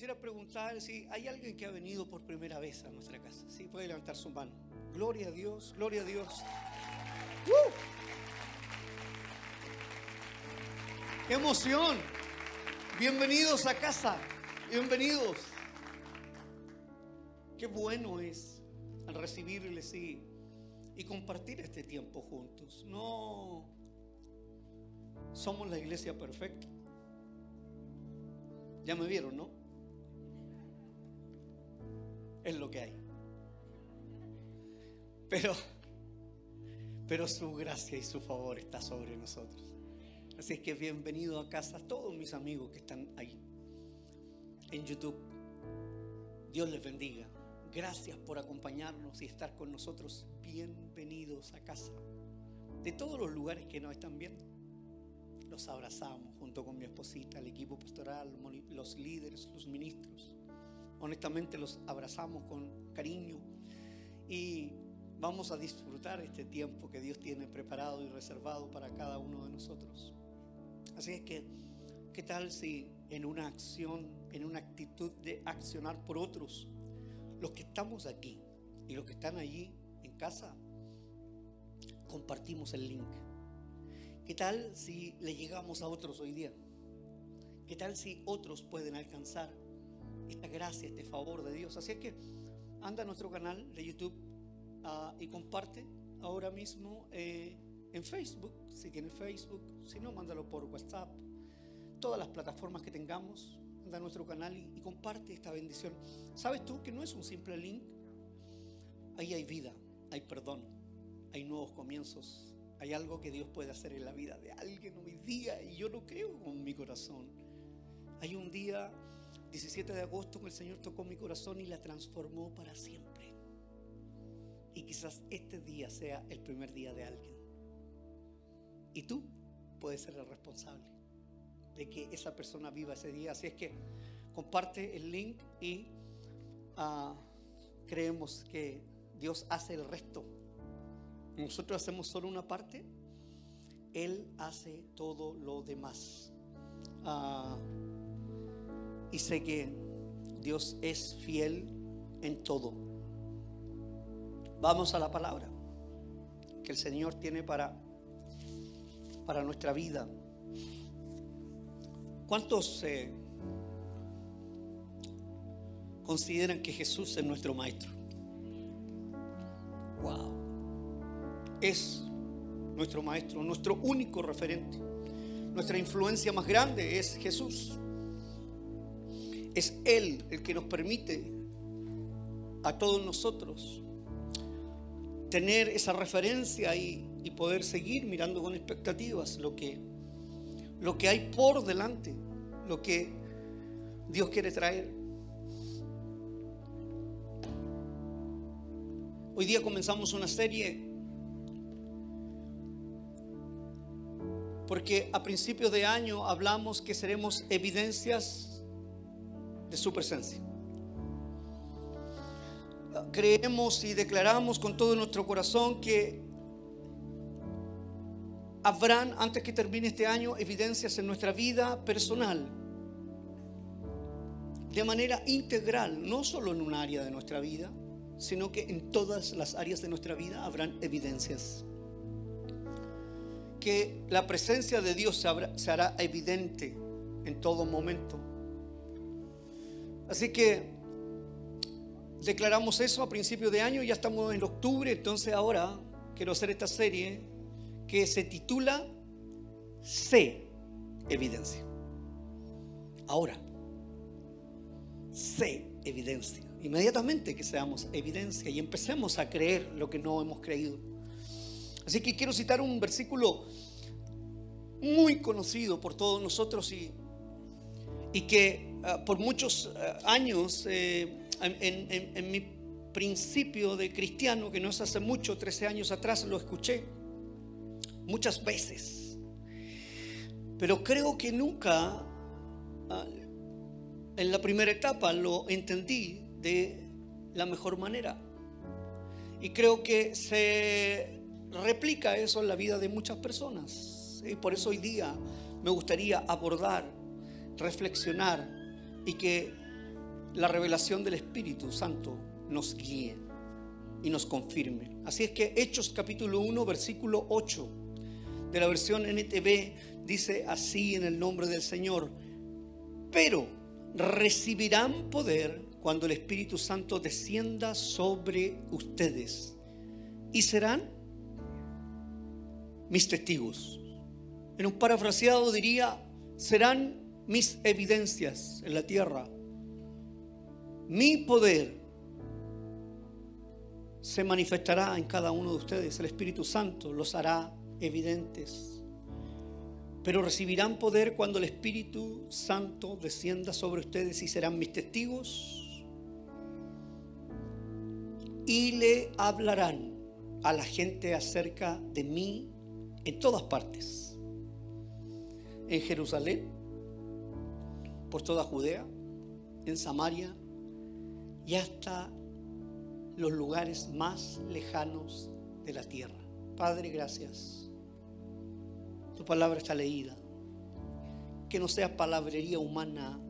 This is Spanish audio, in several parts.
Quisiera preguntar si hay alguien que ha venido por primera vez a nuestra casa. Sí, puede levantar su mano. Gloria a Dios, gloria a Dios. ¡Uh! ¡Qué emoción! Bienvenidos a casa. Bienvenidos. Qué bueno es recibirles y compartir este tiempo juntos. No somos la iglesia perfecta. Ya me vieron, ¿no? Es lo que hay. Pero, pero su gracia y su favor está sobre nosotros. Así es que bienvenido a casa a todos mis amigos que están ahí en YouTube. Dios les bendiga. Gracias por acompañarnos y estar con nosotros. Bienvenidos a casa. De todos los lugares que nos están viendo. Los abrazamos junto con mi esposita, el equipo pastoral, los líderes, los ministros. Honestamente los abrazamos con cariño y vamos a disfrutar este tiempo que Dios tiene preparado y reservado para cada uno de nosotros. Así es que, ¿qué tal si en una acción, en una actitud de accionar por otros, los que estamos aquí y los que están allí en casa, compartimos el link? ¿Qué tal si le llegamos a otros hoy día? ¿Qué tal si otros pueden alcanzar esta gracia, este favor de Dios? Así es que anda a nuestro canal de YouTube ah, y comparte ahora mismo. Eh, en Facebook, si tienes Facebook, si no, mándalo por WhatsApp, todas las plataformas que tengamos, anda a nuestro canal y, comparte esta bendición. ¿Sabes tú que no es un simple link? Ahí hay vida, hay perdón, hay nuevos comienzos, hay algo que Dios puede hacer en la vida de alguien hoy día y yo lo creo con mi corazón. Hay un día, 17 de agosto, el Señor tocó mi corazón y la transformó para siempre. Y quizás este día sea el primer día de alguien. Y tú puedes ser el responsable de que esa persona viva ese día. Así es que comparte el link y ah, creemos que Dios hace el resto. Nosotros hacemos solo una parte, Él hace todo lo demás. Ah, y sé que Dios es fiel en todo. Vamos a la palabra que el Señor tiene para para nuestra vida. ¿Cuántos eh, consideran que Jesús es nuestro maestro? Wow. Es nuestro maestro, nuestro único referente. Nuestra influencia más grande es Jesús. Es Él el que nos permite a todos nosotros tener esa referencia y y poder seguir mirando con expectativas lo que, lo que hay por delante, lo que Dios quiere traer. Hoy día comenzamos una serie porque a principios de año hablamos que seremos evidencias de su presencia. Creemos y declaramos con todo nuestro corazón que habrán, antes que termine este año, evidencias en nuestra vida personal, de manera integral, no solo en un área de nuestra vida, sino que en todas las áreas de nuestra vida habrán evidencias. Que la presencia de Dios se, hará evidente en todo momento. Así que declaramos eso a principio de año, ya estamos en octubre, entonces ahora quiero hacer esta serie que se titula Sé evidencia. Ahora, sé evidencia. Inmediatamente que seamos evidencia y empecemos a creer lo que no hemos creído. Así que quiero citar un versículo muy conocido por todos nosotros y, y que ah, por muchos ah, años eh, en, en mi principio de cristiano, que no es hace mucho, 13 años atrás, lo escuché muchas veces. Pero creo que nunca ah, en la primera etapa lo entendí de la mejor manera. Y creo que se replica eso en la vida de muchas personas. Y por eso hoy día me gustaría abordar, reflexionar y que la revelación del Espíritu Santo nos guíe y nos confirme. Así es que Hechos capítulo 1, versículo 8 de la versión NTV dice así en el nombre del Señor, pero recibirán poder cuando el Espíritu Santo descienda sobre ustedes y serán mis testigos. En un parafraseado diría, serán mis evidencias en la tierra. Mi poder se manifestará en cada uno de ustedes. El Espíritu Santo los hará evidentes. Pero recibirán poder cuando el Espíritu Santo descienda sobre ustedes y serán mis testigos. Y le hablarán a la gente acerca de mí en todas partes. En Jerusalén, por toda Judea, en Samaria y hasta los lugares más lejanos de la tierra. Padre, gracias. Tu palabra está leída. Que no sea palabrería humana,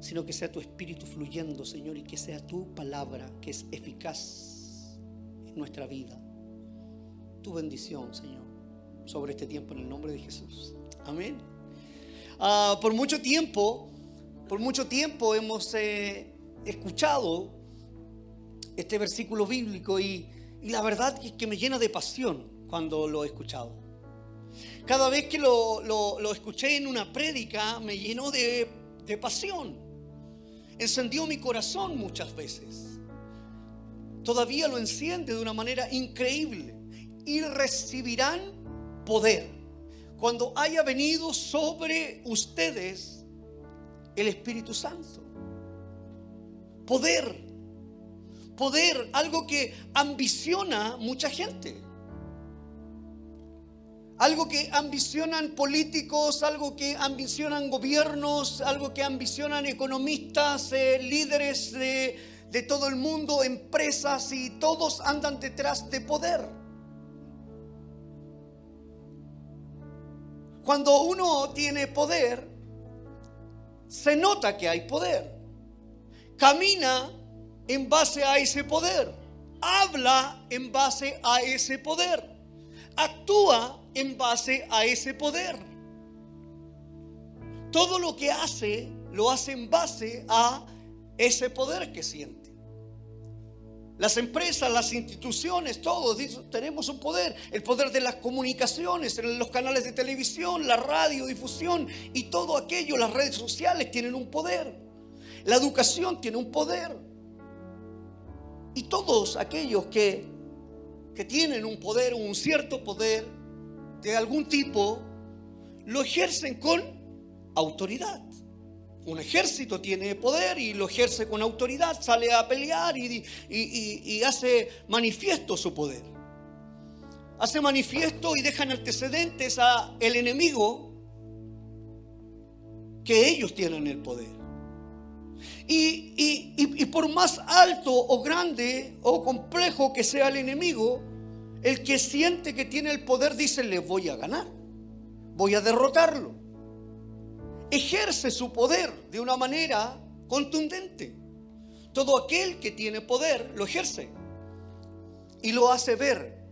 sino que sea tu espíritu fluyendo, Señor, y que sea tu palabra que es eficaz en nuestra vida. Tu bendición, Señor, sobre este tiempo en el nombre de Jesús. Amén. Ah, por mucho tiempo, por mucho tiempo hemos eh, escuchado este versículo bíblico y, la verdad es que me llena de pasión cuando lo he escuchado. Cada vez que lo, escuché en una prédica me llenó de, de pasión. Encendió mi corazón muchas veces. Todavía lo enciende de una manera increíble. Y recibirán poder cuando haya venido sobre ustedes el Espíritu Santo. Poder poder, algo que ambiciona mucha gente. Algo que ambicionan políticos, algo que ambicionan gobiernos, algo que ambicionan economistas, eh, líderes de, de todo el mundo, empresas y todos andan detrás de poder. Cuando uno tiene poder, se nota que hay poder. Camina en base a ese poder. Habla en base a ese poder. Actúa en base a ese poder. Todo lo que hace, lo hace en base a ese poder que siente. Las empresas, las instituciones, todos tenemos un poder. El poder de las comunicaciones, los canales de televisión, la radiodifusión y todo aquello, las redes sociales tienen un poder. La educación tiene un poder. Y todos aquellos que, que tienen un poder, un cierto poder de algún tipo, lo ejercen con autoridad. Un ejército tiene poder y lo ejerce con autoridad, sale a pelear y, hace manifiesto su poder. Hace manifiesto y dejan antecedentes a el enemigo que ellos tienen el poder. Y, por más alto o grande o complejo que sea el enemigo, el que siente que tiene el poder dice, le voy a ganar, voy a derrotarlo. Ejerce su poder de una manera contundente. Todo aquel que tiene poder lo ejerce y lo hace ver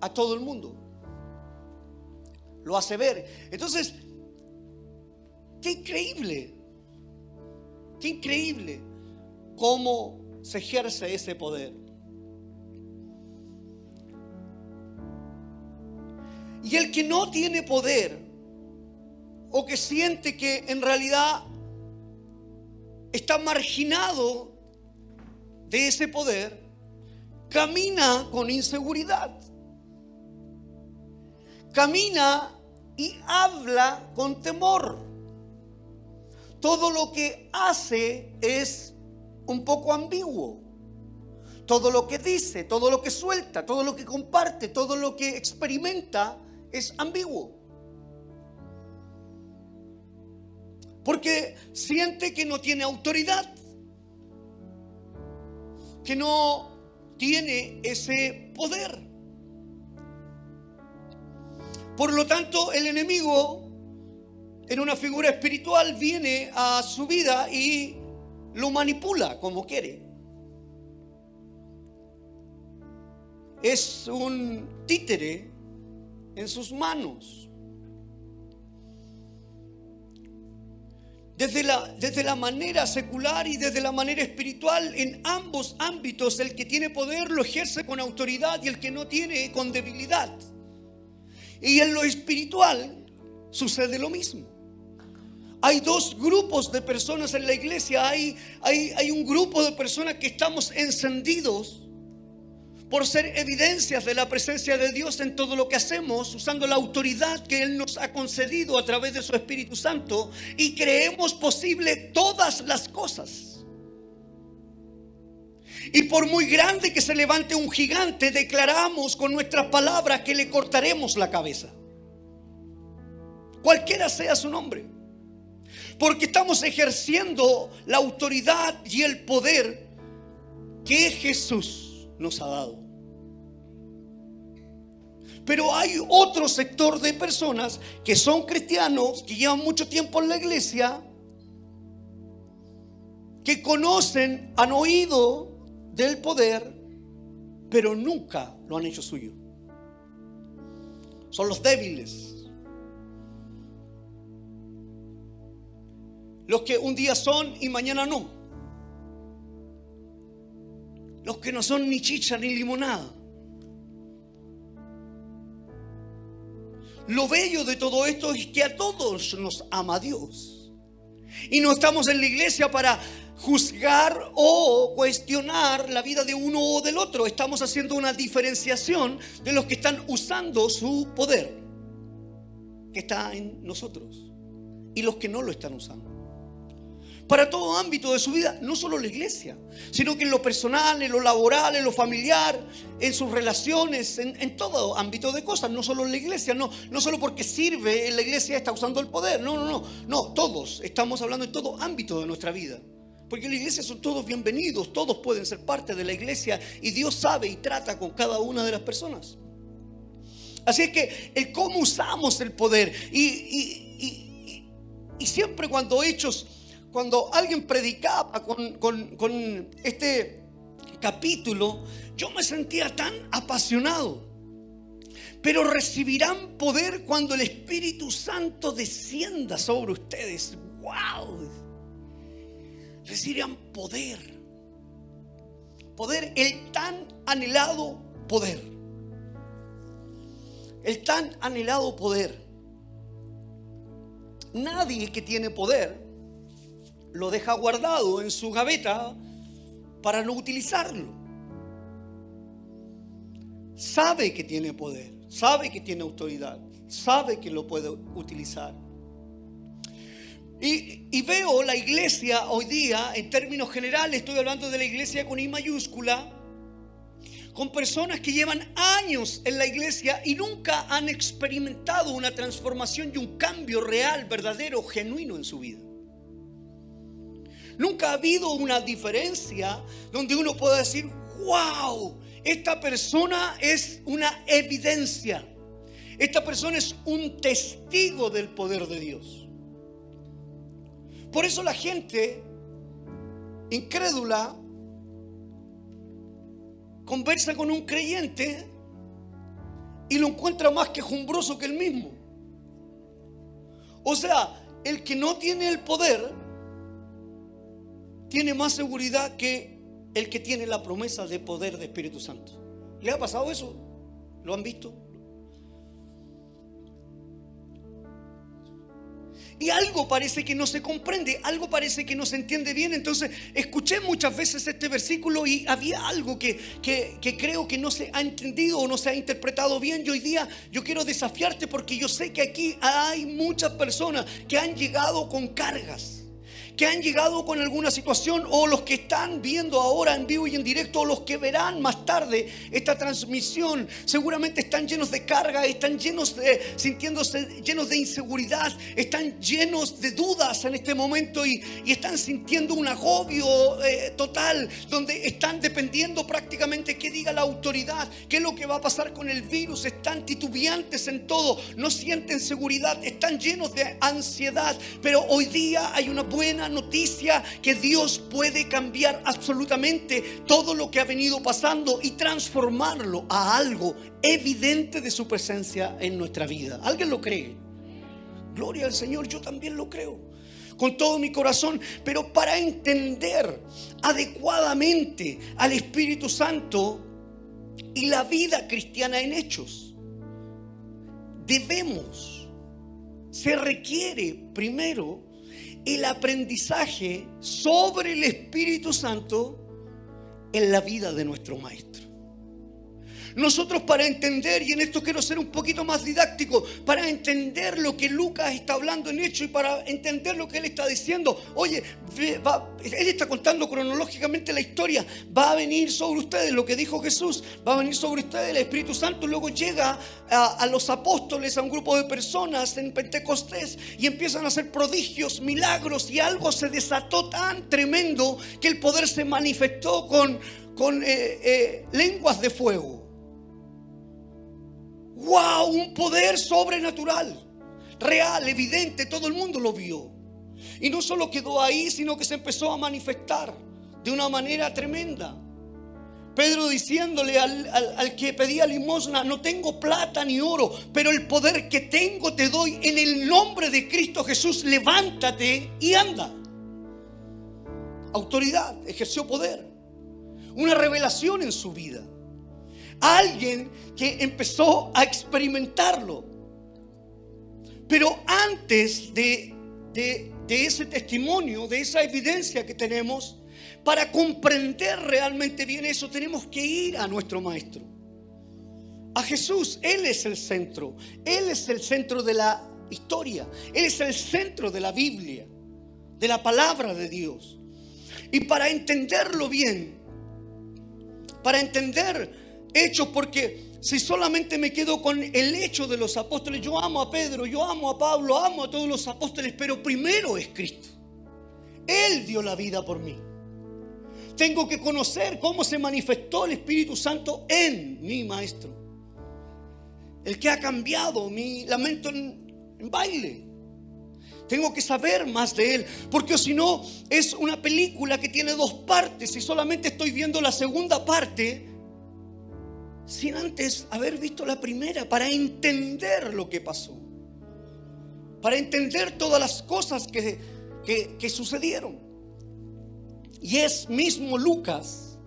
a todo el mundo. Lo hace ver. Entonces, Qué increíble. Qué increíble cómo se ejerce ese poder. Y el que no tiene poder o que siente que en realidad está marginado de ese poder, camina con inseguridad. Camina y habla con temor todo lo que hace es un poco ambiguo. Todo lo que dice, todo lo que suelta, todo lo que comparte, todo lo que experimenta es ambiguo. Porque siente que no tiene autoridad, que no tiene ese poder. Por lo tanto, el enemigo en una figura espiritual viene a su vida y lo manipula como quiere. Es un títere en sus manos. Desde la, desde la manera secular y desde la manera espiritual, en ambos ámbitos, el que tiene poder lo ejerce con autoridad y el que no tiene con debilidad. Y en lo espiritual sucede lo mismo. Hay dos grupos de personas en la iglesia. Hay, hay, hay un grupo de personas que estamos encendidos por ser evidencias de la presencia de Dios en todo lo que hacemos, usando la autoridad que Él nos ha concedido a través de su Espíritu Santo y creemos posible todas las cosas. Y por muy grande que se levante un gigante, declaramos con nuestras palabras que le cortaremos la cabeza. Cualquiera sea su nombre. Porque estamos ejerciendo la autoridad y el poder que Jesús nos ha dado. Pero hay otro sector de personas que son cristianos, que llevan mucho tiempo en la iglesia, que conocen, han oído del poder, pero nunca lo han hecho suyo. Son los débiles. Los que un día son y mañana no. Los que no son ni chicha ni limonada. Lo bello de todo esto es que a todos nos ama Dios. Y no estamos en la iglesia para juzgar o cuestionar la vida de uno o del otro. Estamos haciendo una diferenciación de los que están usando su poder, que está en nosotros, y los que no lo están usando para todo ámbito de su vida, no solo la iglesia, sino que en lo personal, en lo laboral, en lo familiar, en sus relaciones, en, todo ámbito de cosas, no solo en la iglesia, no, no solo porque sirve en la iglesia está usando el poder, no, no, no, no, todos estamos hablando en todo ámbito de nuestra vida. Porque en la iglesia son todos bienvenidos, todos pueden ser parte de la iglesia y Dios sabe y trata con cada una de las personas. Así es que el cómo usamos el poder y, y, y siempre cuando hechos cuando alguien predicaba con, este capítulo, yo me sentía tan apasionado. Pero recibirán poder cuando el Espíritu Santo descienda sobre ustedes. ¡Wow! Recibirán poder. Poder, el tan anhelado poder. El tan anhelado poder. Nadie que tiene poder lo deja guardado en su gaveta para no utilizarlo. Sabe que tiene poder, sabe que tiene autoridad, sabe que lo puede utilizar. Y, veo la iglesia hoy día, en términos generales, estoy hablando de la iglesia con I mayúscula, con personas que llevan años en la iglesia y nunca han experimentado una transformación y un cambio real, verdadero, genuino en su vida. Nunca ha habido una diferencia donde uno pueda decir, wow, esta persona es una evidencia. Esta persona es un testigo del poder de Dios. Por eso la gente incrédula conversa con un creyente y lo encuentra más quejumbroso que el mismo. O sea, el que no tiene el poder tiene más seguridad que el que tiene la promesa de poder de Espíritu Santo. ¿Le ha pasado eso? ¿Lo han visto? Y algo parece que no se comprende, algo parece que no se entiende bien. Entonces, escuché muchas veces este versículo y había algo que, que, creo que no se ha entendido o no se ha interpretado bien. Y hoy día yo quiero desafiarte porque yo sé que aquí hay muchas personas que han llegado con cargas que han llegado con alguna situación o los que están viendo ahora en vivo y en directo o los que verán más tarde esta transmisión, seguramente están llenos de carga, están llenos de, sintiéndose llenos de inseguridad, están llenos de dudas en este momento y, están sintiendo un agobio eh, total, donde están dependiendo prácticamente que diga la autoridad, qué es lo que va a pasar con el virus, están titubeantes en todo, no sienten seguridad, están llenos de ansiedad, pero hoy día hay una buena noticia que Dios puede cambiar absolutamente todo lo que ha venido pasando y transformarlo a algo evidente de su presencia en nuestra vida. ¿Alguien lo cree? Gloria al Señor, yo también lo creo con todo mi corazón, pero para entender adecuadamente al Espíritu Santo y la vida cristiana en hechos, debemos, se requiere primero el aprendizaje sobre el Espíritu Santo en la vida de nuestro Maestro. Nosotros para entender, y en esto quiero ser un poquito más didáctico, para entender lo que Lucas está hablando en hecho y para entender lo que él está diciendo, oye, él está contando cronológicamente la historia, va a venir sobre ustedes lo que dijo Jesús, va a venir sobre ustedes el Espíritu Santo, luego llega a, los apóstoles, a un grupo de personas en Pentecostés y empiezan a hacer prodigios, milagros y algo se desató tan tremendo que el poder se manifestó con, con eh, eh, lenguas de fuego wow, un poder sobrenatural, real, evidente, todo el mundo lo vio. Y no solo quedó ahí, sino que se empezó a manifestar de una manera tremenda. Pedro diciéndole al, que pedía limosna, no tengo plata ni oro, pero el poder que tengo te doy en el nombre de Cristo Jesús, levántate y anda. Autoridad, ejerció poder, una revelación en su vida alguien que empezó a experimentarlo. Pero antes de, ese testimonio, de esa evidencia que tenemos, para comprender realmente bien eso, tenemos que ir a nuestro Maestro. A Jesús, Él es el centro. Él es el centro de la historia. Él es el centro de la Biblia, de la palabra de Dios. Y para entenderlo bien, para entender hechos porque si solamente me quedo con el hecho de los apóstoles, yo amo a Pedro, yo amo a Pablo, amo a todos los apóstoles, pero primero es Cristo. Él dio la vida por mí. Tengo que conocer cómo se manifestó el Espíritu Santo en mi Maestro. El que ha cambiado mi lamento en, en baile. Tengo que saber más de Él, porque si no es una película que tiene dos partes y solamente estoy viendo la segunda parte sin antes haber visto la primera, para entender lo que pasó, para entender todas las cosas que, que, sucedieron. Y es mismo Lucas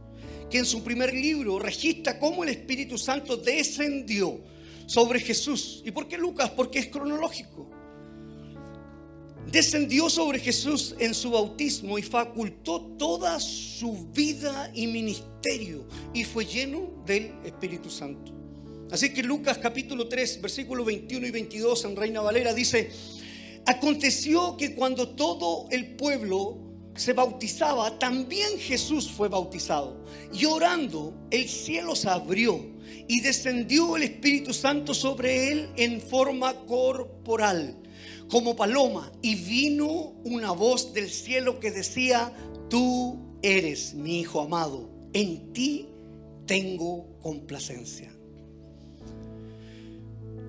que en su primer libro registra cómo el Espíritu Santo descendió sobre Jesús. ¿Y por qué Lucas? Porque es cronológico descendió sobre Jesús en su bautismo y facultó toda su vida y ministerio y fue lleno del Espíritu Santo. Así que Lucas capítulo 3, versículos 21 y 22 en Reina Valera dice, aconteció que cuando todo el pueblo se bautizaba, también Jesús fue bautizado. Y orando, el cielo se abrió y descendió el Espíritu Santo sobre él en forma corporal como paloma y vino una voz del cielo que decía, tú eres mi Hijo amado, en ti tengo complacencia.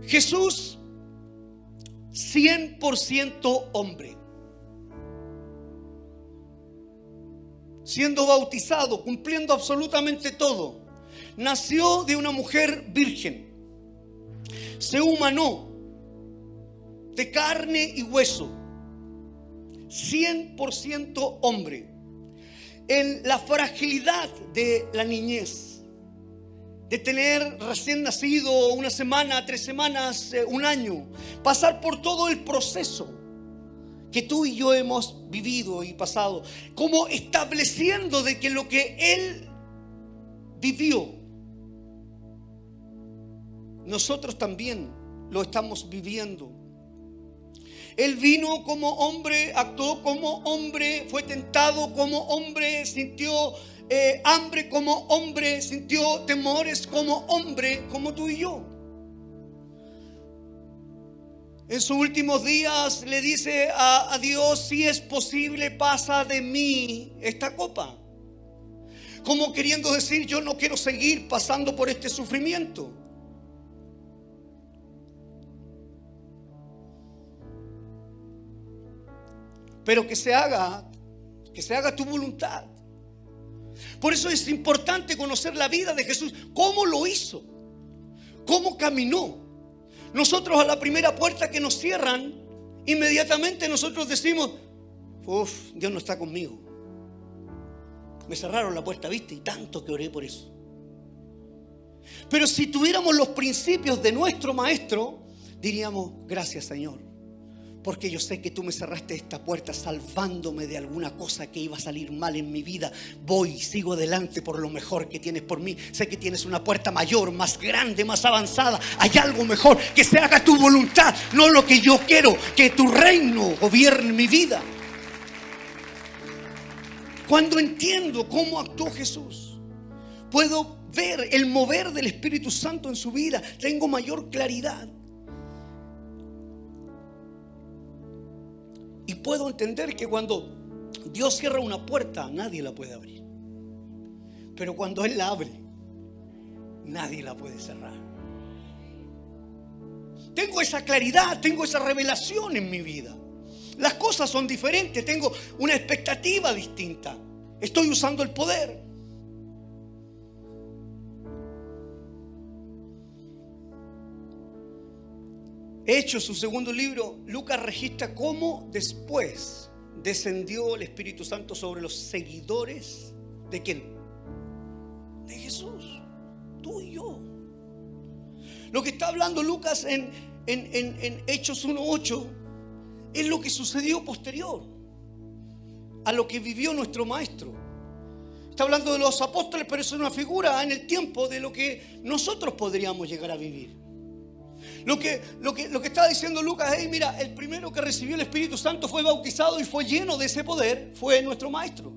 Jesús, 100% hombre, siendo bautizado, cumpliendo absolutamente todo, nació de una mujer virgen, se humanó, de carne y hueso, 100% hombre, en la fragilidad de la niñez, de tener recién nacido una semana, tres semanas, eh, un año, pasar por todo el proceso que tú y yo hemos vivido y pasado, como estableciendo de que lo que Él vivió, nosotros también lo estamos viviendo Él vino como hombre, actuó como hombre, fue tentado como hombre, sintió eh, hambre como hombre, sintió temores como hombre, como tú y yo. En sus últimos días le dice a, a Dios, si es posible, pasa de mí esta copa. Como queriendo decir, yo no quiero seguir pasando por este sufrimiento. Pero que se haga, que se haga tu voluntad. Por eso es importante conocer la vida de Jesús, cómo lo hizo, cómo caminó. Nosotros a la primera puerta que nos cierran, inmediatamente nosotros decimos, uff, Dios no está conmigo. Me cerraron la puerta, viste, y tanto que oré por eso. Pero si tuviéramos los principios de nuestro maestro, diríamos, gracias Señor, porque yo sé que tú me cerraste esta puerta salvándome de alguna cosa que iba a salir mal en mi vida. Voy, sigo adelante por lo mejor que tienes por mí. Sé que tienes una puerta mayor, más grande, más avanzada. Hay algo mejor, que se haga tu voluntad, no lo que yo quiero, que tu reino gobierne mi vida. Cuando entiendo cómo actuó Jesús, puedo ver el mover del Espíritu Santo en su vida, tengo mayor claridad. Y puedo entender que cuando Dios cierra una puerta, nadie la puede abrir. Pero cuando Él la abre, nadie la puede cerrar. Tengo esa claridad, tengo esa revelación en mi vida. Las cosas son diferentes, tengo una expectativa distinta. Estoy usando el poder. Hecho su segundo libro, Lucas registra cómo después descendió el Espíritu Santo sobre los seguidores de quién? De Jesús, tú y yo. Lo que está hablando Lucas en, en, en, en Hechos 1.8 es lo que sucedió posterior a lo que vivió nuestro maestro. Está hablando de los apóstoles, pero es una figura en el tiempo de lo que nosotros podríamos llegar a vivir. Lo que, lo que, lo que está diciendo Lucas es, mira, el primero que recibió el Espíritu Santo fue bautizado y fue lleno de ese poder, fue nuestro Maestro.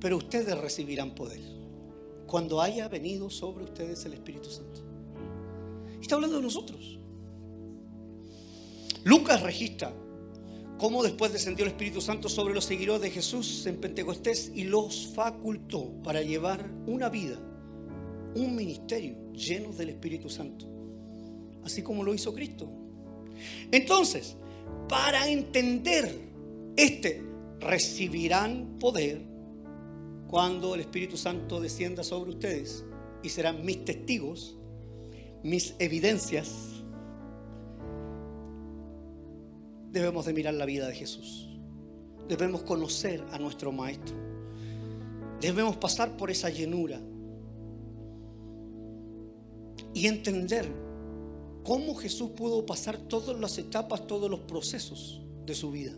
Pero ustedes recibirán poder cuando haya venido sobre ustedes el Espíritu Santo. Está hablando de nosotros. Lucas registra cómo después descendió el Espíritu Santo sobre los seguidores de Jesús en Pentecostés y los facultó para llevar una vida un ministerio lleno del Espíritu Santo, así como lo hizo Cristo. Entonces, para entender este, recibirán poder cuando el Espíritu Santo descienda sobre ustedes y serán mis testigos, mis evidencias. Debemos de mirar la vida de Jesús. Debemos conocer a nuestro Maestro. Debemos pasar por esa llenura y entender cómo Jesús pudo pasar todas las etapas, todos los procesos de su vida.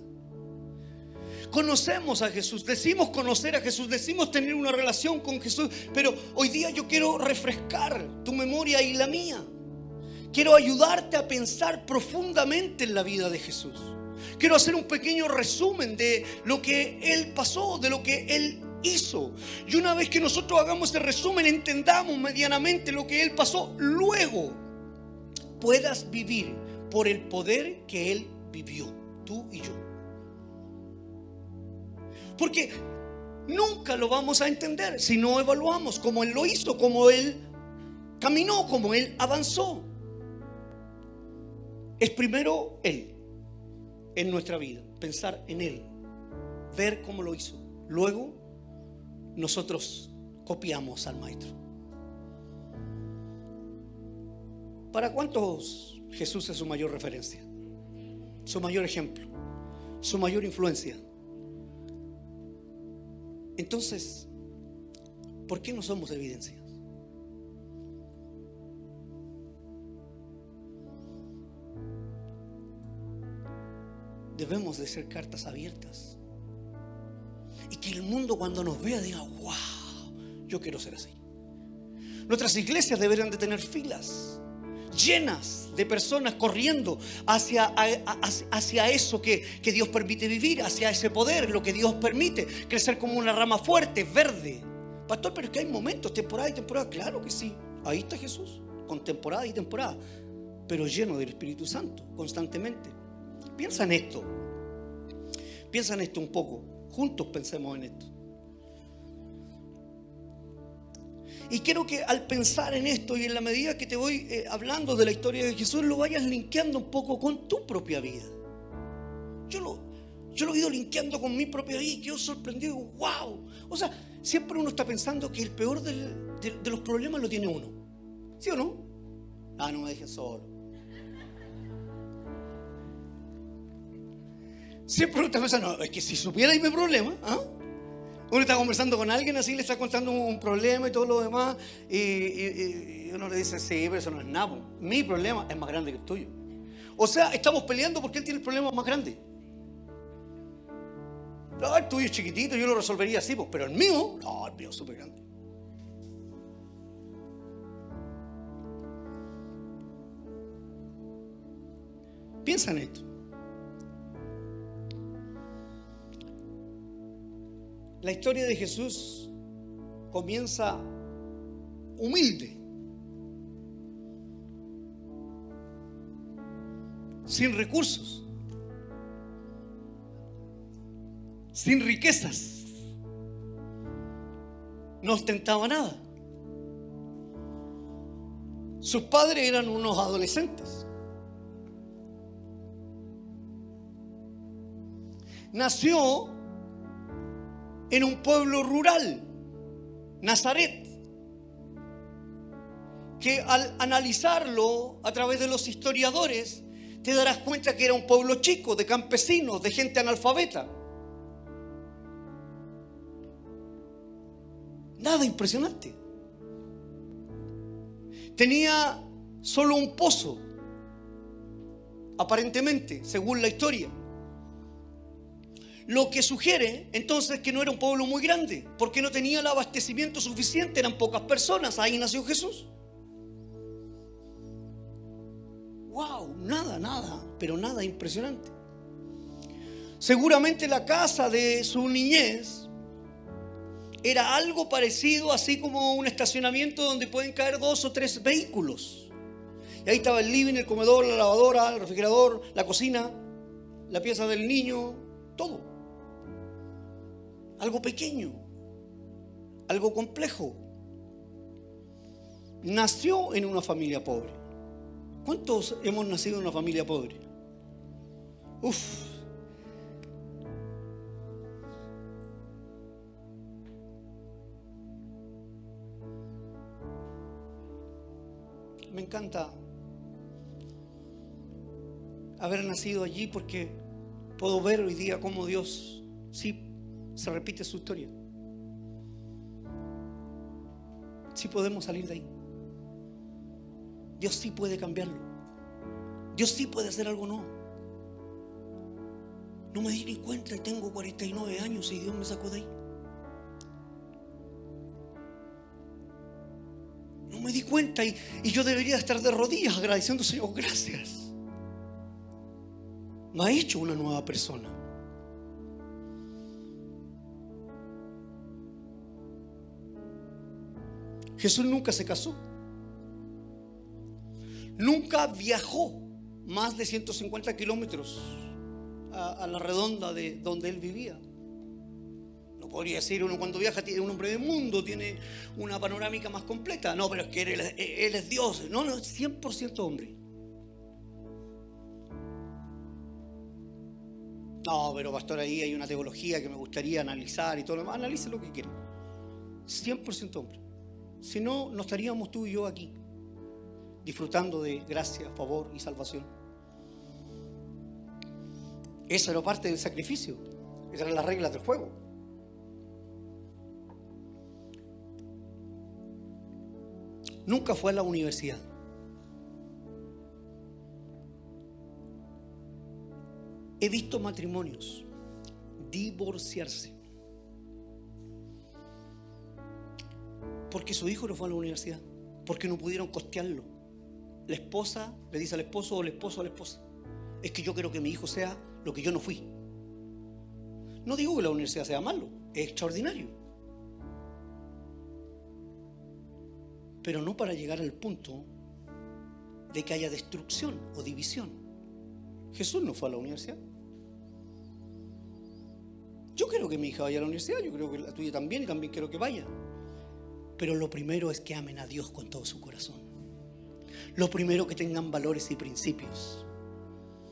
Conocemos a Jesús, decimos conocer a Jesús, decimos tener una relación con Jesús, pero hoy día yo quiero refrescar tu memoria y la mía. Quiero ayudarte a pensar profundamente en la vida de Jesús. Quiero hacer un pequeño resumen de lo que Él pasó, de lo que Él hizo. Y una vez que nosotros hagamos el resumen, entendamos medianamente lo que Él pasó, luego puedas vivir por el poder que Él vivió, tú y yo. Porque nunca lo vamos a entender si no evaluamos cómo Él lo hizo, cómo Él caminó, cómo Él avanzó. Es primero Él en nuestra vida, pensar en Él, ver cómo lo hizo. Luego nosotros copiamos al maestro. ¿Para cuántos Jesús es su mayor referencia? Su mayor ejemplo, su mayor influencia. Entonces, ¿por qué no somos evidencias? Debemos de ser cartas abiertas y que el mundo cuando nos vea diga, wow, yo quiero ser así. Nuestras iglesias deberían de tener filas llenas de personas corriendo hacia, hacia eso que, que Dios permite vivir, hacia ese poder, lo que Dios permite, crecer como una rama fuerte, verde. Pastor, pero es que hay momentos, temporada y temporada, claro que sí. Ahí está Jesús, con temporada y temporada, pero lleno del Espíritu Santo, constantemente. Piensa en esto, piensa en esto un poco, juntos pensemos en esto. Y quiero que al pensar en esto y en la medida que te voy eh, hablando de la historia de Jesús, lo vayas linkeando un poco con tu propia vida. Yo lo, yo lo he ido linkeando con mi propia vida y quedo sorprendido. ¡Wow! O sea, siempre uno está pensando que el peor de, de, los problemas lo tiene uno. ¿Sí o no? Ah, no me dejes solo. Siempre uno está pensando, es que si supiera mi problema, ¿ah? Uno está conversando con alguien así, le está contando un problema y todo lo demás, y, uno le dice, sí, pero eso no es nada. Mi problema es más grande que el tuyo. O sea, estamos peleando porque él tiene el problema más grande. No, el tuyo es chiquitito, yo lo resolvería así, pero el mío, no, el mío es súper grande. Piensa en esto. La historia de Jesús comienza humilde, sin recursos, sin riquezas, no ostentaba nada. Sus padres eran unos adolescentes. Nació en un pueblo rural, Nazaret, que al analizarlo a través de los historiadores, te darás cuenta que era un pueblo chico, de campesinos, de gente analfabeta. Nada impresionante. Tenía solo un pozo, aparentemente, según la historia. Lo que sugiere entonces que no era un pueblo muy grande, porque no tenía el abastecimiento suficiente, eran pocas personas, ahí nació Jesús. ¡Wow! Nada, nada, pero nada impresionante. Seguramente la casa de su niñez era algo parecido, así como un estacionamiento donde pueden caer dos o tres vehículos. Y ahí estaba el living, el comedor, la lavadora, el refrigerador, la cocina, la pieza del niño, todo algo pequeño, algo complejo. Nació en una familia pobre. ¿Cuántos hemos nacido en una familia pobre? Uf. Me encanta haber nacido allí porque puedo ver hoy día cómo Dios sí se repite su historia. Si podemos salir de ahí. Dios sí puede cambiarlo. Dios sí puede hacer algo nuevo. No me di ni cuenta y tengo 49 años y Dios me sacó de ahí. No me di cuenta y, y yo debería estar de rodillas agradeciendo, Señor, gracias. Me ha hecho una nueva persona. Jesús nunca se casó. Nunca viajó más de 150 kilómetros a, la redonda de donde él vivía. No podría decir uno cuando viaja tiene un hombre del mundo, tiene una panorámica más completa. No, pero es que él, es Dios. No, no, es 100% hombre. No, pero pastor, ahí hay una teología que me gustaría analizar y todo lo demás. Analice lo que quiera. 100% hombre. Si no, no estaríamos tú y yo aquí, disfrutando de gracia, favor y salvación. Eso era parte del sacrificio. Esas eran las reglas del juego. Nunca fue a la universidad. He visto matrimonios divorciarse porque su hijo no fue a la universidad, porque no pudieron costearlo la esposa le dice al esposo o el esposo a la esposa, es que yo quiero que mi hijo sea lo que yo no fui. No digo que la universidad sea malo, es extraordinario. Pero no para llegar al punto de que haya destrucción o división. Jesús no fue a la universidad. Yo quiero que mi hija vaya a la universidad, yo creo que la tuya también y también quiero que vaya. Pero lo primero es que amen a Dios con todo su corazón. Lo primero que tengan valores y principios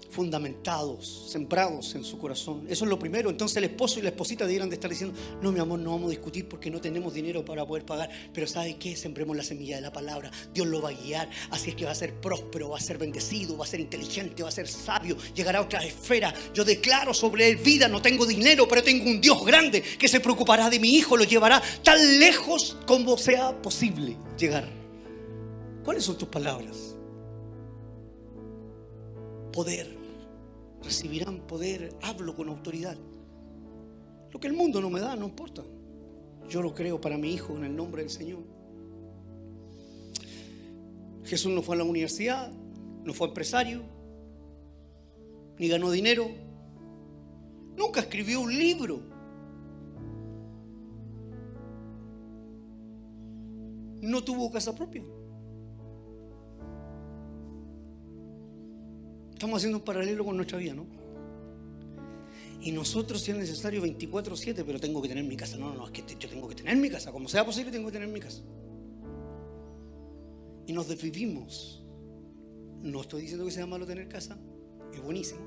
fundamentados, sembrados en su corazón. Eso es lo primero. Entonces el esposo y la esposita debieran de estar diciendo, no mi amor, no vamos a discutir porque no tenemos dinero para poder pagar, pero ¿sabe qué? Sembremos la semilla de la palabra. Dios lo va a guiar. Así es que va a ser próspero, va a ser bendecido, va a ser inteligente, va a ser sabio, llegará a otra esfera. Yo declaro sobre él vida, no tengo dinero, pero tengo un Dios grande que se preocupará de mi hijo, lo llevará tan lejos como sea posible llegar. ¿Cuáles son tus palabras? Poder recibirán poder, hablo con autoridad. Lo que el mundo no me da, no importa. Yo lo creo para mi hijo en el nombre del Señor. Jesús no fue a la universidad, no fue empresario, ni ganó dinero, nunca escribió un libro. No tuvo casa propia. Estamos haciendo un paralelo con nuestra vida, ¿no? Y nosotros, si es necesario, 24-7, pero tengo que tener mi casa. No, no, no, es que yo tengo que tener mi casa. Como sea posible, tengo que tener mi casa. Y nos desvivimos. No estoy diciendo que sea malo tener casa, es buenísimo.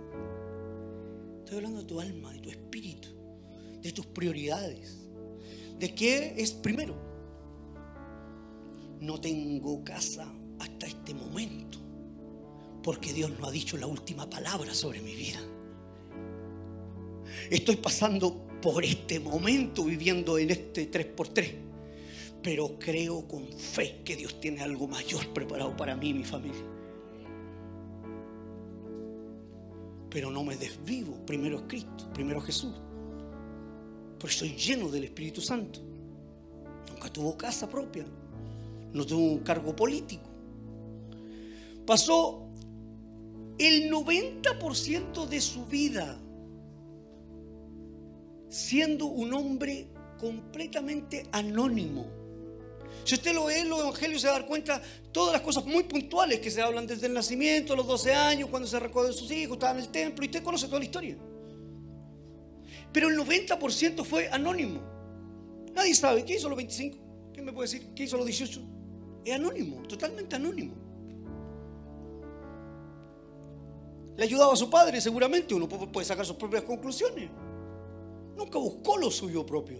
Estoy hablando de tu alma, de tu espíritu, de tus prioridades. ¿De qué es primero? No tengo casa hasta este momento porque Dios no ha dicho la última palabra sobre mi vida. Estoy pasando por este momento viviendo en este 3x3, pero creo con fe que Dios tiene algo mayor preparado para mí y mi familia. Pero no me desvivo, primero es Cristo, primero es Jesús. Porque soy lleno del Espíritu Santo. Nunca tuvo casa propia, no tuvo un cargo político. Pasó el 90% de su vida siendo un hombre completamente anónimo. Si usted lo ve en los evangelios se va a dar cuenta todas las cosas muy puntuales que se hablan desde el nacimiento, los 12 años, cuando se recogió de sus hijos, estaba en el templo, y usted conoce toda la historia. Pero el 90% fue anónimo. Nadie sabe qué hizo los 25. ¿Quién me puede decir qué hizo los 18? Es anónimo, totalmente anónimo. Le ayudaba a su padre, seguramente. Uno puede sacar sus propias conclusiones. Nunca buscó lo suyo propio.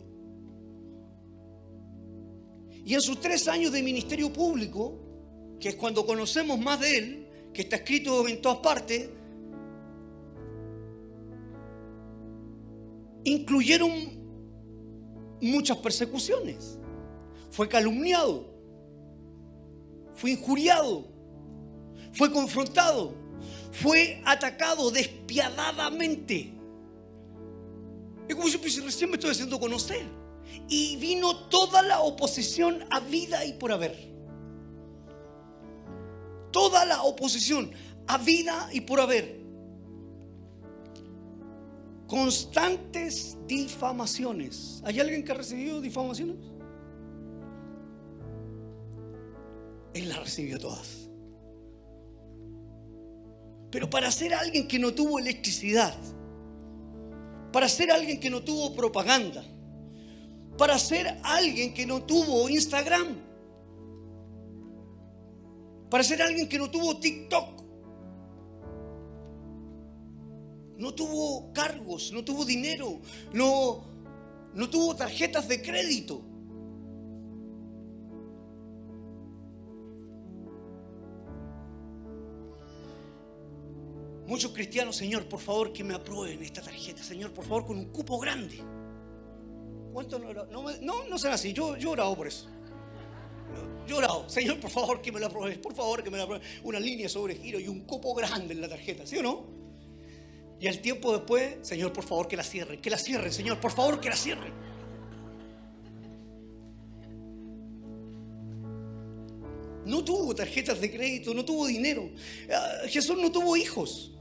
Y en sus tres años de ministerio público, que es cuando conocemos más de él, que está escrito en todas partes, incluyeron muchas persecuciones. Fue calumniado, fue injuriado, fue confrontado fue atacado despiadadamente. Es como si recién me estoy haciendo conocer. Y vino toda la oposición a vida y por haber. Toda la oposición a vida y por haber. Constantes difamaciones. ¿Hay alguien que ha recibido difamaciones? Él las recibió todas. Pero para ser alguien que no tuvo electricidad, para ser alguien que no tuvo propaganda, para ser alguien que no tuvo Instagram, para ser alguien que no tuvo TikTok, no tuvo cargos, no tuvo dinero, no, no tuvo tarjetas de crédito. Muchos cristianos, Señor, por favor que me aprueben esta tarjeta, Señor, por favor con un cupo grande. ¿Cuánto no, no, no, no será así, yo, yo he orado por eso. Yo he orado, Señor, por favor que me la apruebes, por favor que me la apruebes. Una línea sobre giro y un cupo grande en la tarjeta, ¿sí o no? Y al tiempo después, Señor, por favor que la cierren, que la cierren, Señor, por favor que la cierren. no tuvo tarjetas de crédito, no tuvo dinero. Ah, Jesús no tuvo hijos.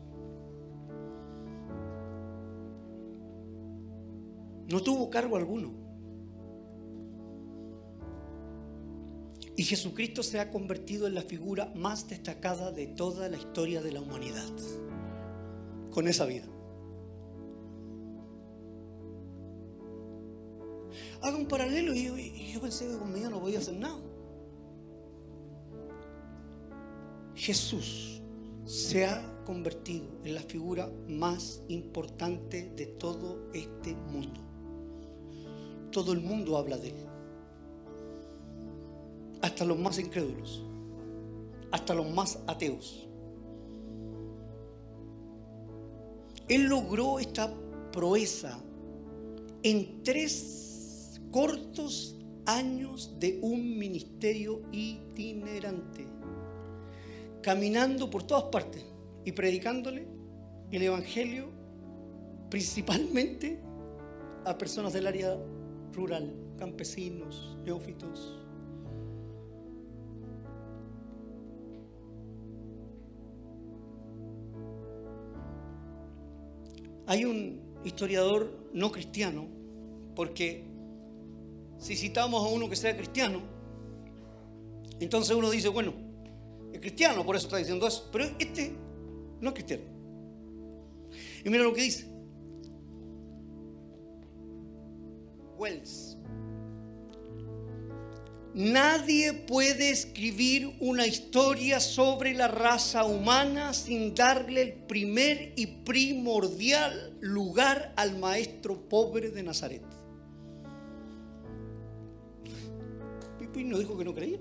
No tuvo cargo alguno. Y Jesucristo se ha convertido en la figura más destacada de toda la historia de la humanidad. Con esa vida. Haga un paralelo y yo, pensé que conmigo no podía hacer nada. Jesús se ha convertido en la figura más importante de todo este mundo. Todo el mundo habla de él. Hasta los más incrédulos. Hasta los más ateos. Él logró esta proeza en tres cortos años de un ministerio itinerante, caminando por todas partes y predicándole el Evangelio principalmente a personas del área rural, campesinos, neófitos. Hay un historiador no cristiano, porque si citamos a uno que sea cristiano, entonces uno dice, bueno, es cristiano, por eso está diciendo eso, pero este no es cristiano. Y mira lo que dice. Wells. Nadie puede escribir una historia sobre la raza humana sin darle el primer y primordial lugar al maestro pobre de Nazaret. Pipi no dijo que no creía.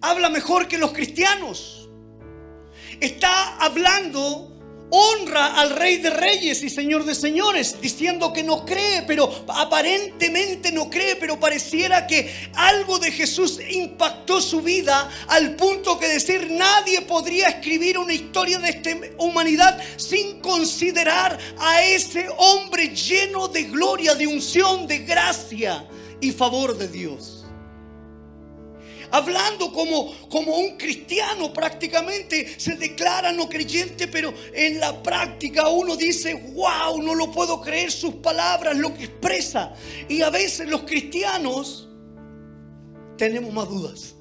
Habla mejor que los cristianos. Está hablando honra al Rey de Reyes y Señor de Señores, diciendo que no cree, pero aparentemente no cree, pero pareciera que algo de Jesús impactó su vida al punto que decir nadie podría escribir una historia de esta humanidad sin considerar a ese hombre lleno de gloria, de unción, de gracia y favor de Dios hablando como, como un cristiano prácticamente, se declara no creyente, pero en la práctica uno dice, wow, no lo puedo creer sus palabras, lo que expresa. Y a veces los cristianos tenemos más dudas.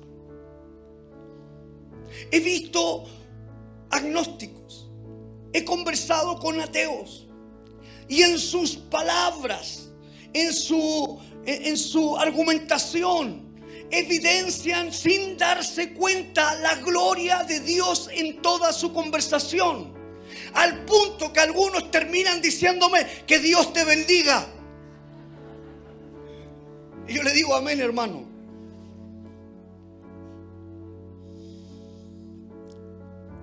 He visto agnósticos, he conversado con ateos y en sus palabras, en su, en su argumentación, evidencian sin darse cuenta la gloria de Dios en toda su conversación. Al punto que algunos terminan diciéndome que Dios te bendiga. Y yo le digo amén, hermano.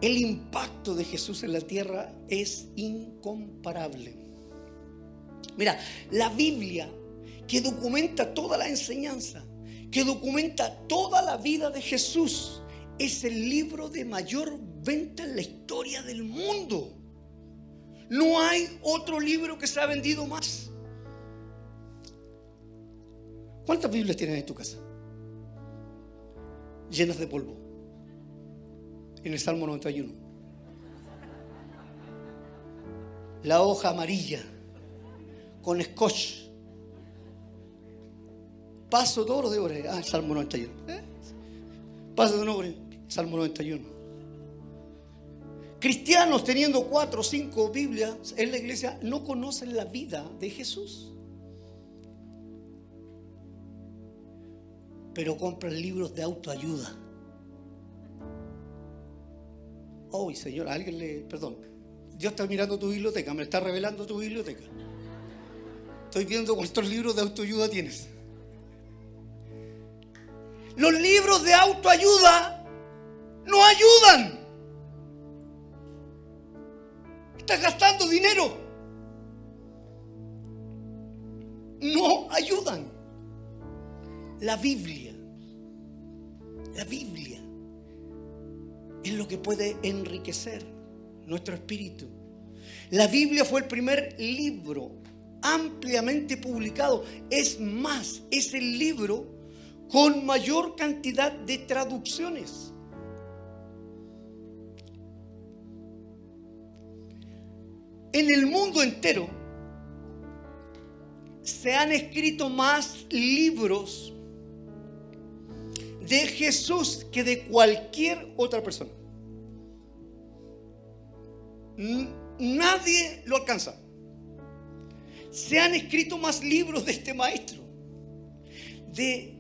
El impacto de Jesús en la tierra es incomparable. Mira, la Biblia que documenta toda la enseñanza que documenta toda la vida de Jesús, es el libro de mayor venta en la historia del mundo. No hay otro libro que se ha vendido más. ¿Cuántas Biblias tienes en tu casa? Llenas de polvo. En el Salmo 91. La hoja amarilla con scotch Paso oro de oro. Ah, Salmo 91. ¿Eh? Paso de oro. Salmo 91. Cristianos teniendo cuatro o cinco Biblias en la iglesia no conocen la vida de Jesús. Pero compran libros de autoayuda. Oh, Señor, alguien le. Perdón. Dios está mirando tu biblioteca, me está revelando tu biblioteca. Estoy viendo cuántos libros de autoayuda tienes. Los libros de autoayuda no ayudan. Estás gastando dinero. No ayudan. La Biblia, la Biblia es lo que puede enriquecer nuestro espíritu. La Biblia fue el primer libro ampliamente publicado. Es más, es el libro con mayor cantidad de traducciones. En el mundo entero se han escrito más libros de Jesús que de cualquier otra persona. Nadie lo alcanza. Se han escrito más libros de este maestro, de,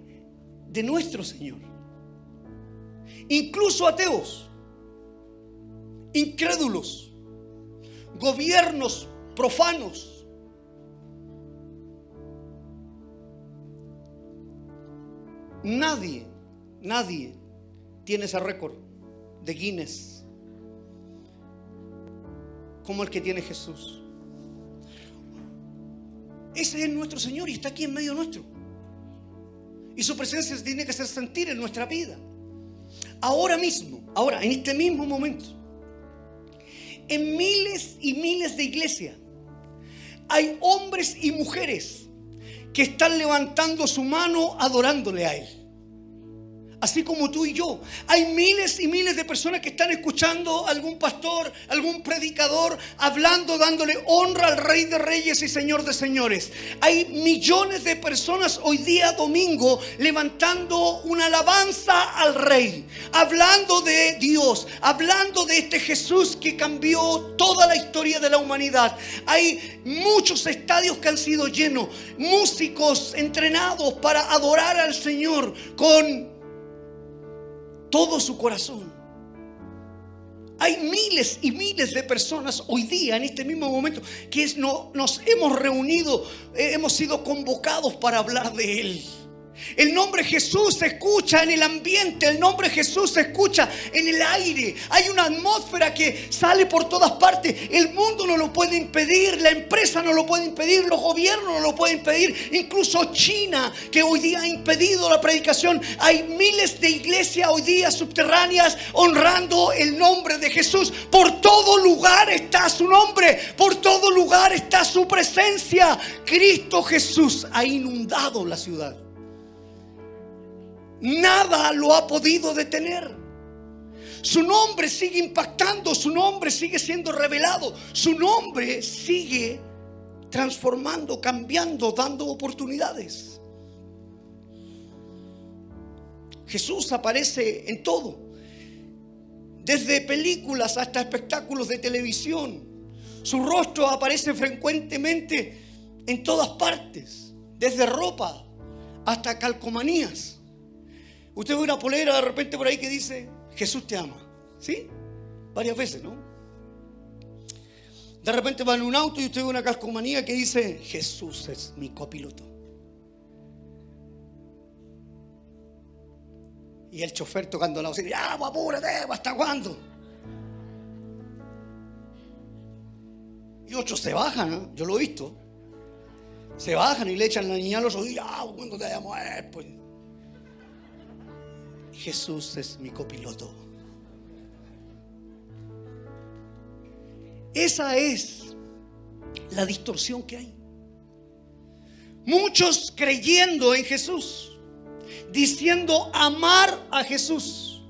de nuestro Señor. Incluso ateos, incrédulos, gobiernos profanos. Nadie, nadie tiene ese récord de Guinness como el que tiene Jesús. Ese es nuestro Señor y está aquí en medio nuestro. Y su presencia tiene que hacer sentir en nuestra vida. Ahora mismo, ahora, en este mismo momento, en miles y miles de iglesias, hay hombres y mujeres que están levantando su mano adorándole a Él así como tú y yo. Hay miles y miles de personas que están escuchando a algún pastor, algún predicador, hablando, dándole honra al Rey de Reyes y Señor de Señores. Hay millones de personas hoy día domingo levantando una alabanza al Rey, hablando de Dios, hablando de este Jesús que cambió toda la historia de la humanidad. Hay muchos estadios que han sido llenos, músicos entrenados para adorar al Señor con todo su corazón. Hay miles y miles de personas hoy día, en este mismo momento, que nos hemos reunido, eh, hemos sido convocados para hablar de Él. El nombre Jesús se escucha en el ambiente, el nombre Jesús se escucha en el aire. Hay una atmósfera que sale por todas partes. El mundo no lo puede impedir, la empresa no lo puede impedir, los gobiernos no lo pueden impedir. Incluso China, que hoy día ha impedido la predicación. Hay miles de iglesias hoy día subterráneas honrando el nombre de Jesús. Por todo lugar está su nombre, por todo lugar está su presencia. Cristo Jesús ha inundado la ciudad. Nada lo ha podido detener. Su nombre sigue impactando, su nombre sigue siendo revelado, su nombre sigue transformando, cambiando, dando oportunidades. Jesús aparece en todo, desde películas hasta espectáculos de televisión. Su rostro aparece frecuentemente en todas partes, desde ropa hasta calcomanías. Usted ve una polera de repente por ahí que dice, Jesús te ama. ¿Sí? Varias veces, ¿no? De repente va en un auto y usted ve una calcomanía que dice, Jesús es mi copiloto. Y el chofer tocando la bocina, ya, apúrate, ¿hasta cuándo? Y otros se bajan, ¿no? yo lo he visto. Se bajan y le echan la niña a los oídos, ya, cuando te vayamos a pues. Jesús es mi copiloto. Esa es la distorsión que hay. Muchos creyendo en Jesús, diciendo amar a Jesús,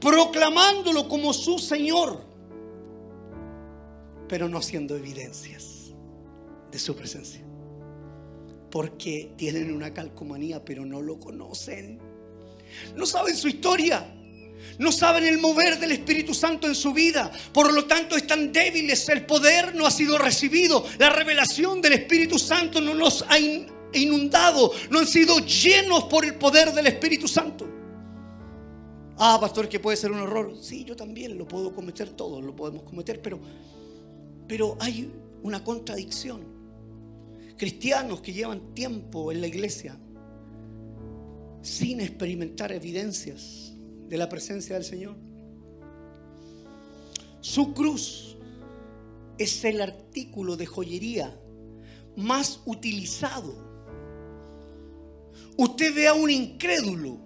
proclamándolo como su Señor, pero no haciendo evidencias de su presencia. Porque tienen una calcomanía, pero no lo conocen. No saben su historia. No saben el mover del Espíritu Santo en su vida. Por lo tanto, están débiles. El poder no ha sido recibido. La revelación del Espíritu Santo no nos ha inundado. No han sido llenos por el poder del Espíritu Santo. Ah, pastor, que puede ser un error. Sí, yo también lo puedo cometer, todos lo podemos cometer, pero, pero hay una contradicción. Cristianos que llevan tiempo en la iglesia sin experimentar evidencias de la presencia del Señor. Su cruz es el artículo de joyería más utilizado. Usted ve a un incrédulo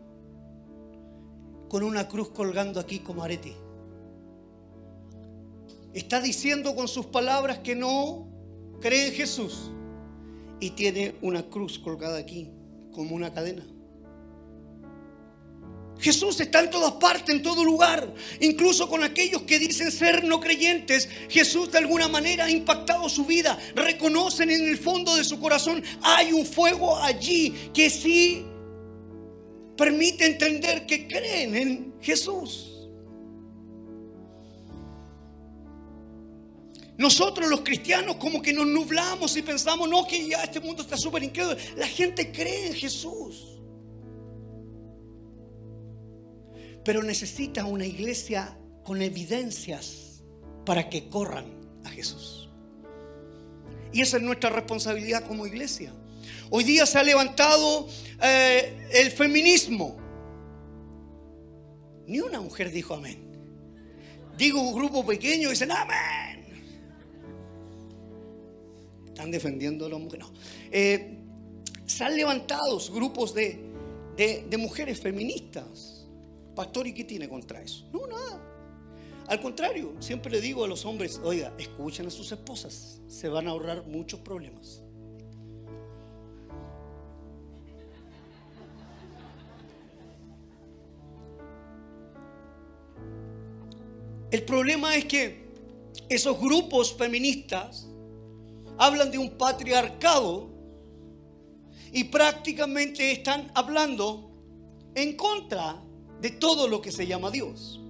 con una cruz colgando aquí como arete. Está diciendo con sus palabras que no cree en Jesús y tiene una cruz colgada aquí como una cadena. Jesús está en todas partes, en todo lugar, incluso con aquellos que dicen ser no creyentes. Jesús de alguna manera ha impactado su vida. Reconocen en el fondo de su corazón, hay un fuego allí que sí permite entender que creen en Jesús. Nosotros los cristianos como que nos nublamos y pensamos, no, que ya este mundo está súper incrédulo. La gente cree en Jesús. Pero necesita una iglesia con evidencias para que corran a Jesús. Y esa es nuestra responsabilidad como iglesia. Hoy día se ha levantado eh, el feminismo. Ni una mujer dijo amén. Digo un grupo pequeño y dicen amén. Están defendiendo a los mujeres. No. Eh, se han levantado grupos de mujeres feministas Pastor, ¿y qué tiene contra eso? No, nada. Al contrario, siempre le digo a los hombres, oiga, escuchen a sus esposas, se van a ahorrar muchos problemas. El problema es que esos grupos feministas hablan de un patriarcado y prácticamente están hablando en contra de todo lo que se llama Dios.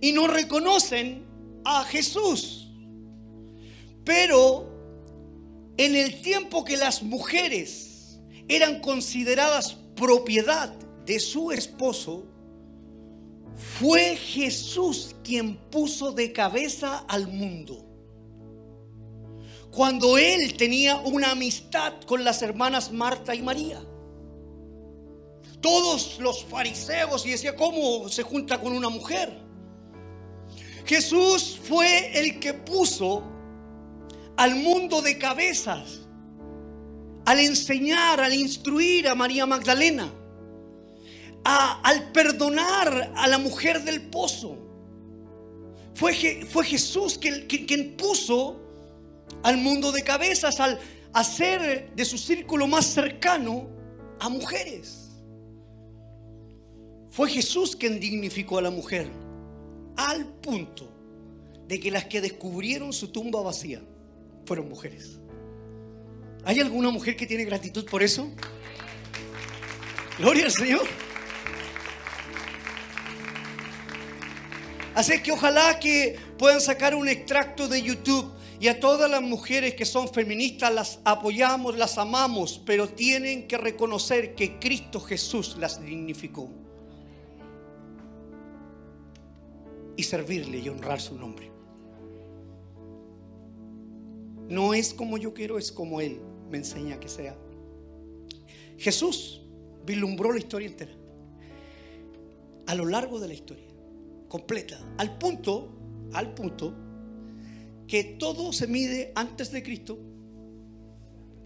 Y no reconocen a Jesús. Pero en el tiempo que las mujeres eran consideradas propiedad de su esposo, fue Jesús quien puso de cabeza al mundo. Cuando él tenía una amistad con las hermanas Marta y María todos los fariseos y decía, ¿cómo se junta con una mujer? Jesús fue el que puso al mundo de cabezas, al enseñar, al instruir a María Magdalena, al perdonar a la mujer del pozo. Fue, Jesús quien puso al mundo de cabezas, al hacer de su círculo más cercano a mujeres. Fue Jesús quien dignificó a la mujer al punto de que las que descubrieron su tumba vacía fueron mujeres. ¿Hay alguna mujer que tiene gratitud por eso? Gloria al Señor. Así que ojalá que puedan sacar un extracto de YouTube y a todas las mujeres que son feministas las apoyamos, las amamos, pero tienen que reconocer que Cristo Jesús las dignificó. Y servirle y honrar su nombre. No es como yo quiero, es como Él me enseña que sea. Jesús vislumbró la historia entera. A lo largo de la historia, completa, al punto, al punto, que todo se mide antes de Cristo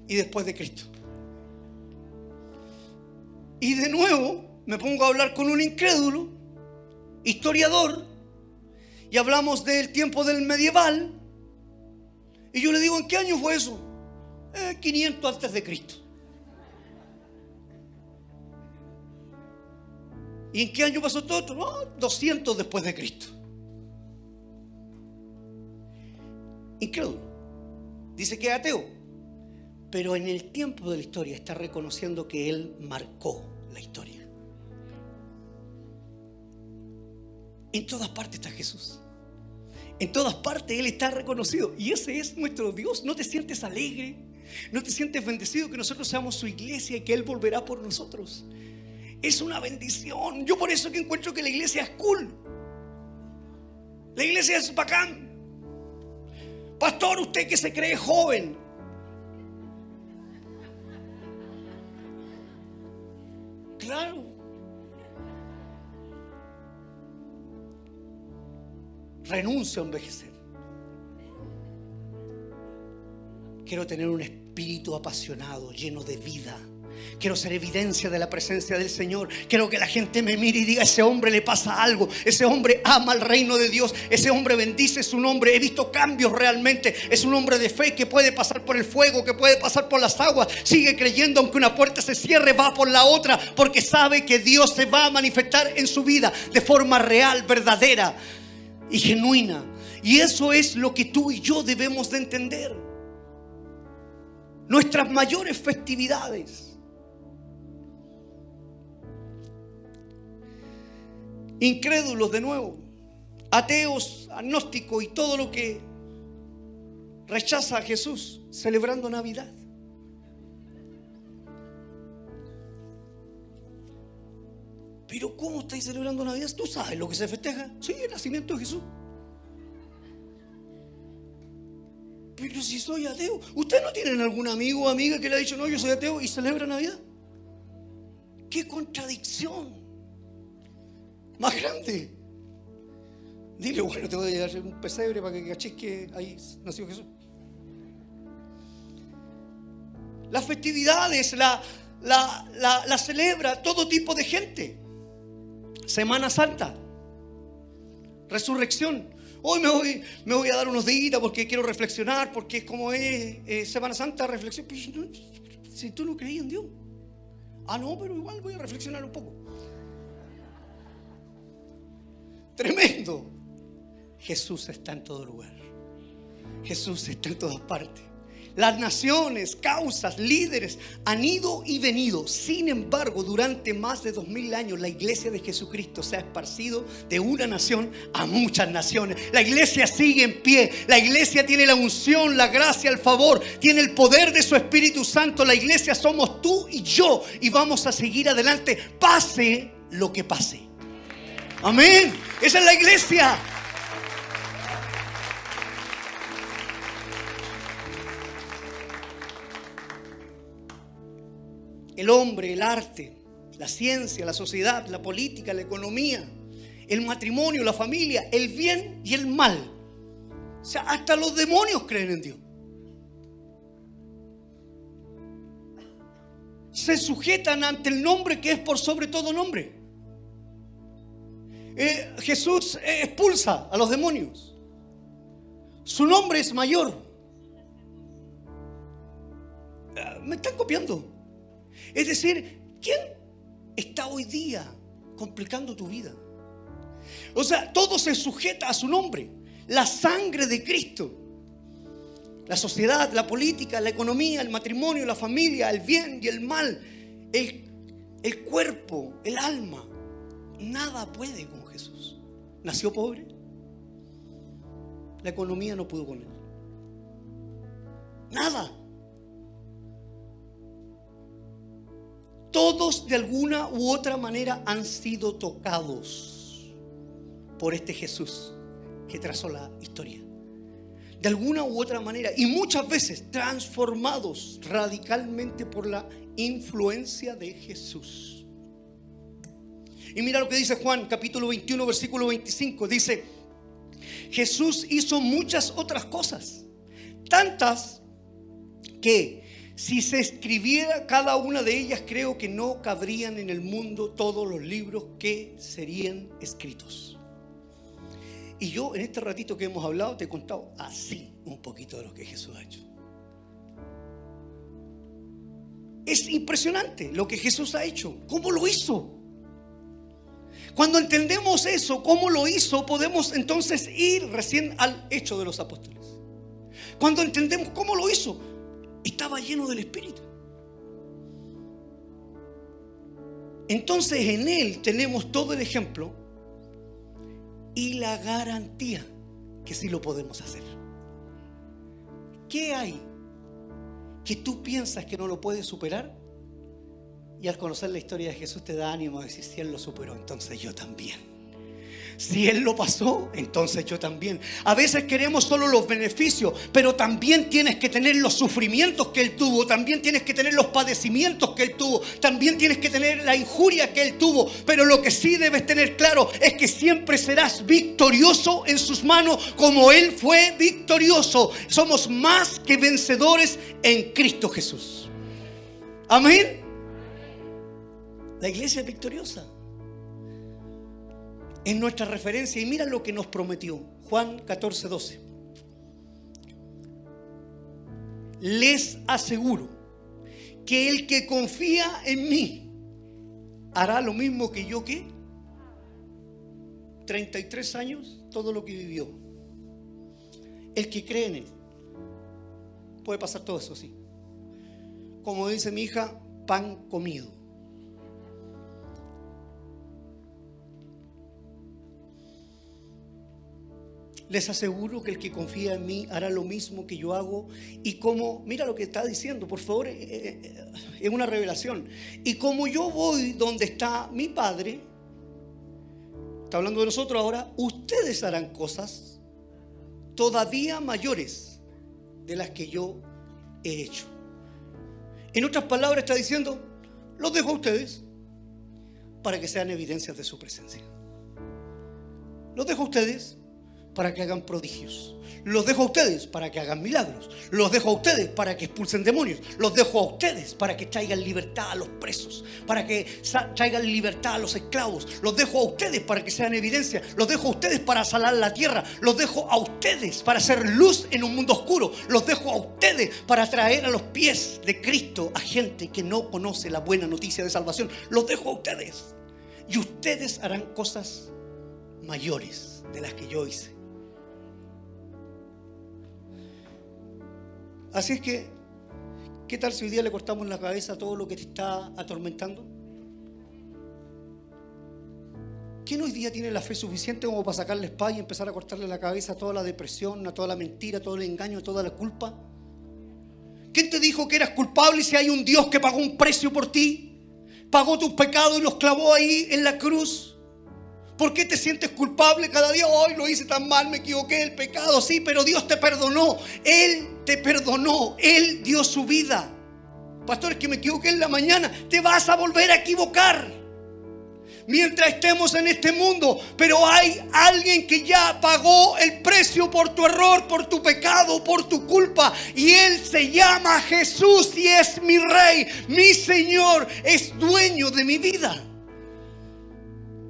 y después de Cristo. Y de nuevo me pongo a hablar con un incrédulo, historiador, y hablamos del tiempo del medieval. Y yo le digo, ¿en qué año fue eso? 500 eh, antes de Cristo. ¿Y en qué año pasó todo esto? 200 después de Cristo. Incrédulo. Dice que es ateo. Pero en el tiempo de la historia está reconociendo que Él marcó la historia. En todas partes está Jesús. En todas partes Él está reconocido. Y ese es nuestro Dios. ¿No te sientes alegre? ¿No te sientes bendecido que nosotros seamos su iglesia y que Él volverá por nosotros? Es una bendición. Yo por eso que encuentro que la iglesia es cool. La iglesia es bacán. Pastor, usted que se cree joven. Claro. Renuncio a envejecer. Quiero tener un espíritu apasionado, lleno de vida, Quiero ser evidencia de la presencia del Señor. Quiero que la gente me mire y diga, ese hombre le pasa algo. Ese hombre ama el reino de Dios. Ese hombre bendice su nombre. He visto cambios realmente. Es un hombre de fe que puede pasar por el fuego, que puede pasar por las aguas. Sigue creyendo aunque una puerta se cierre, va por la otra. Porque sabe que Dios se va a manifestar en su vida de forma real, verdadera y genuina. Y eso es lo que tú y yo debemos de entender. Nuestras mayores festividades incrédulos de nuevo, ateos, agnósticos y todo lo que rechaza a Jesús celebrando Navidad. Pero ¿cómo estáis celebrando Navidad? ¿Tú sabes lo que se festeja? Sí, el nacimiento de Jesús. Pero si soy ateo, ¿ustedes no tienen algún amigo o amiga que le ha dicho, no, yo soy ateo y celebra Navidad? ¡Qué contradicción! más grande. Dile, bueno, te voy a llevar un pesebre para que caches que ahí nació Jesús. Las festividades la, la, celebra todo tipo de gente. Semana Santa, resurrección. Hoy me voy, me voy a dar unos días porque quiero reflexionar, porque es como es eh, Semana Santa, reflexión. Si tú no creías en Dios. Ah, no, pero igual voy a reflexionar un poco. Tremendo. Jesús está en todo lugar. Jesús está en todas partes. Las naciones, causas, líderes han ido y venido. Sin embargo, durante más de dos mil años la iglesia de Jesucristo se ha esparcido de una nación a muchas naciones. La iglesia sigue en pie. La iglesia tiene la unción, la gracia, el favor. Tiene el poder de su Espíritu Santo. La iglesia somos tú y yo. Y vamos a seguir adelante. Pase lo que pase. Amén. Esa es la iglesia. El hombre, el arte, la ciencia, la sociedad, la política, la economía, el matrimonio, la familia, el bien y el mal. O sea, hasta los demonios creen en Dios. Se sujetan ante el nombre que es por sobre todo nombre. Eh, Jesús expulsa a los demonios. Su nombre es mayor. Eh, me están copiando. Es decir, ¿quién está hoy día complicando tu vida? O sea, todo se sujeta a su nombre. La sangre de Cristo. La sociedad, la política, la economía, el matrimonio, la familia, el bien y el mal. El, cuerpo, el alma. Nada puede con Jesús. Nació pobre. La economía no pudo con él. Nada. Todos de alguna u otra manera han sido tocados por este Jesús que trazó la historia. De alguna u otra manera. Y muchas veces transformados radicalmente por la influencia de Jesús. Y mira lo que dice Juan capítulo 21 versículo 25. Dice, Jesús hizo muchas otras cosas, tantas que si se escribiera cada una de ellas creo que no cabrían en el mundo todos los libros que serían escritos. Y yo en este ratito que hemos hablado te he contado así un poquito de lo que Jesús ha hecho. Es impresionante lo que Jesús ha hecho. ¿Cómo lo hizo? Cuando entendemos eso, cómo lo hizo, podemos entonces ir recién al hecho de los apóstoles. Cuando entendemos cómo lo hizo, estaba lleno del Espíritu. Entonces en Él tenemos todo el ejemplo y la garantía que sí lo podemos hacer. ¿Qué hay que tú piensas que no lo puedes superar? Y al conocer la historia de Jesús te da ánimo de decir, si Él lo superó, entonces yo también. Si Él lo pasó, entonces yo también. A veces queremos solo los beneficios, pero también tienes que tener los sufrimientos que Él tuvo, también tienes que tener los padecimientos que Él tuvo, también tienes que tener la injuria que Él tuvo. Pero lo que sí debes tener claro es que siempre serás victorioso en sus manos como Él fue victorioso. Somos más que vencedores en Cristo Jesús. Amén. La iglesia es victoriosa. Es nuestra referencia y mira lo que nos prometió. Juan 14, 12. Les aseguro que el que confía en mí hará lo mismo que yo que 33 años, todo lo que vivió. El que cree en él. Puede pasar todo eso, sí. Como dice mi hija, pan comido. Les aseguro que el que confía en mí hará lo mismo que yo hago. Y como, mira lo que está diciendo, por favor, eh, eh, eh, es una revelación. Y como yo voy donde está mi Padre, está hablando de nosotros ahora, ustedes harán cosas todavía mayores de las que yo he hecho. En otras palabras está diciendo, los dejo a ustedes para que sean evidencias de su presencia. Los dejo a ustedes para que hagan prodigios. Los dejo a ustedes para que hagan milagros. Los dejo a ustedes para que expulsen demonios. Los dejo a ustedes para que traigan libertad a los presos. Para que traigan libertad a los esclavos. Los dejo a ustedes para que sean evidencia. Los dejo a ustedes para salar la tierra. Los dejo a ustedes para hacer luz en un mundo oscuro. Los dejo a ustedes para traer a los pies de Cristo a gente que no conoce la buena noticia de salvación. Los dejo a ustedes. Y ustedes harán cosas mayores de las que yo hice. Así es que, ¿qué tal si hoy día le cortamos la cabeza a todo lo que te está atormentando? ¿Quién hoy día tiene la fe suficiente como para sacarle espada y empezar a cortarle la cabeza a toda la depresión, a toda la mentira, a todo el engaño, a toda la culpa? ¿Quién te dijo que eras culpable si hay un Dios que pagó un precio por ti? Pagó tus pecados y los clavó ahí en la cruz. ¿Por qué te sientes culpable cada día? Hoy lo hice tan mal, me equivoqué, el pecado, sí, pero Dios te perdonó. Él te perdonó, Él dio su vida. Pastor, es que me equivoqué en la mañana, te vas a volver a equivocar. Mientras estemos en este mundo, pero hay alguien que ya pagó el precio por tu error, por tu pecado, por tu culpa. Y Él se llama Jesús y es mi rey, mi Señor, es dueño de mi vida.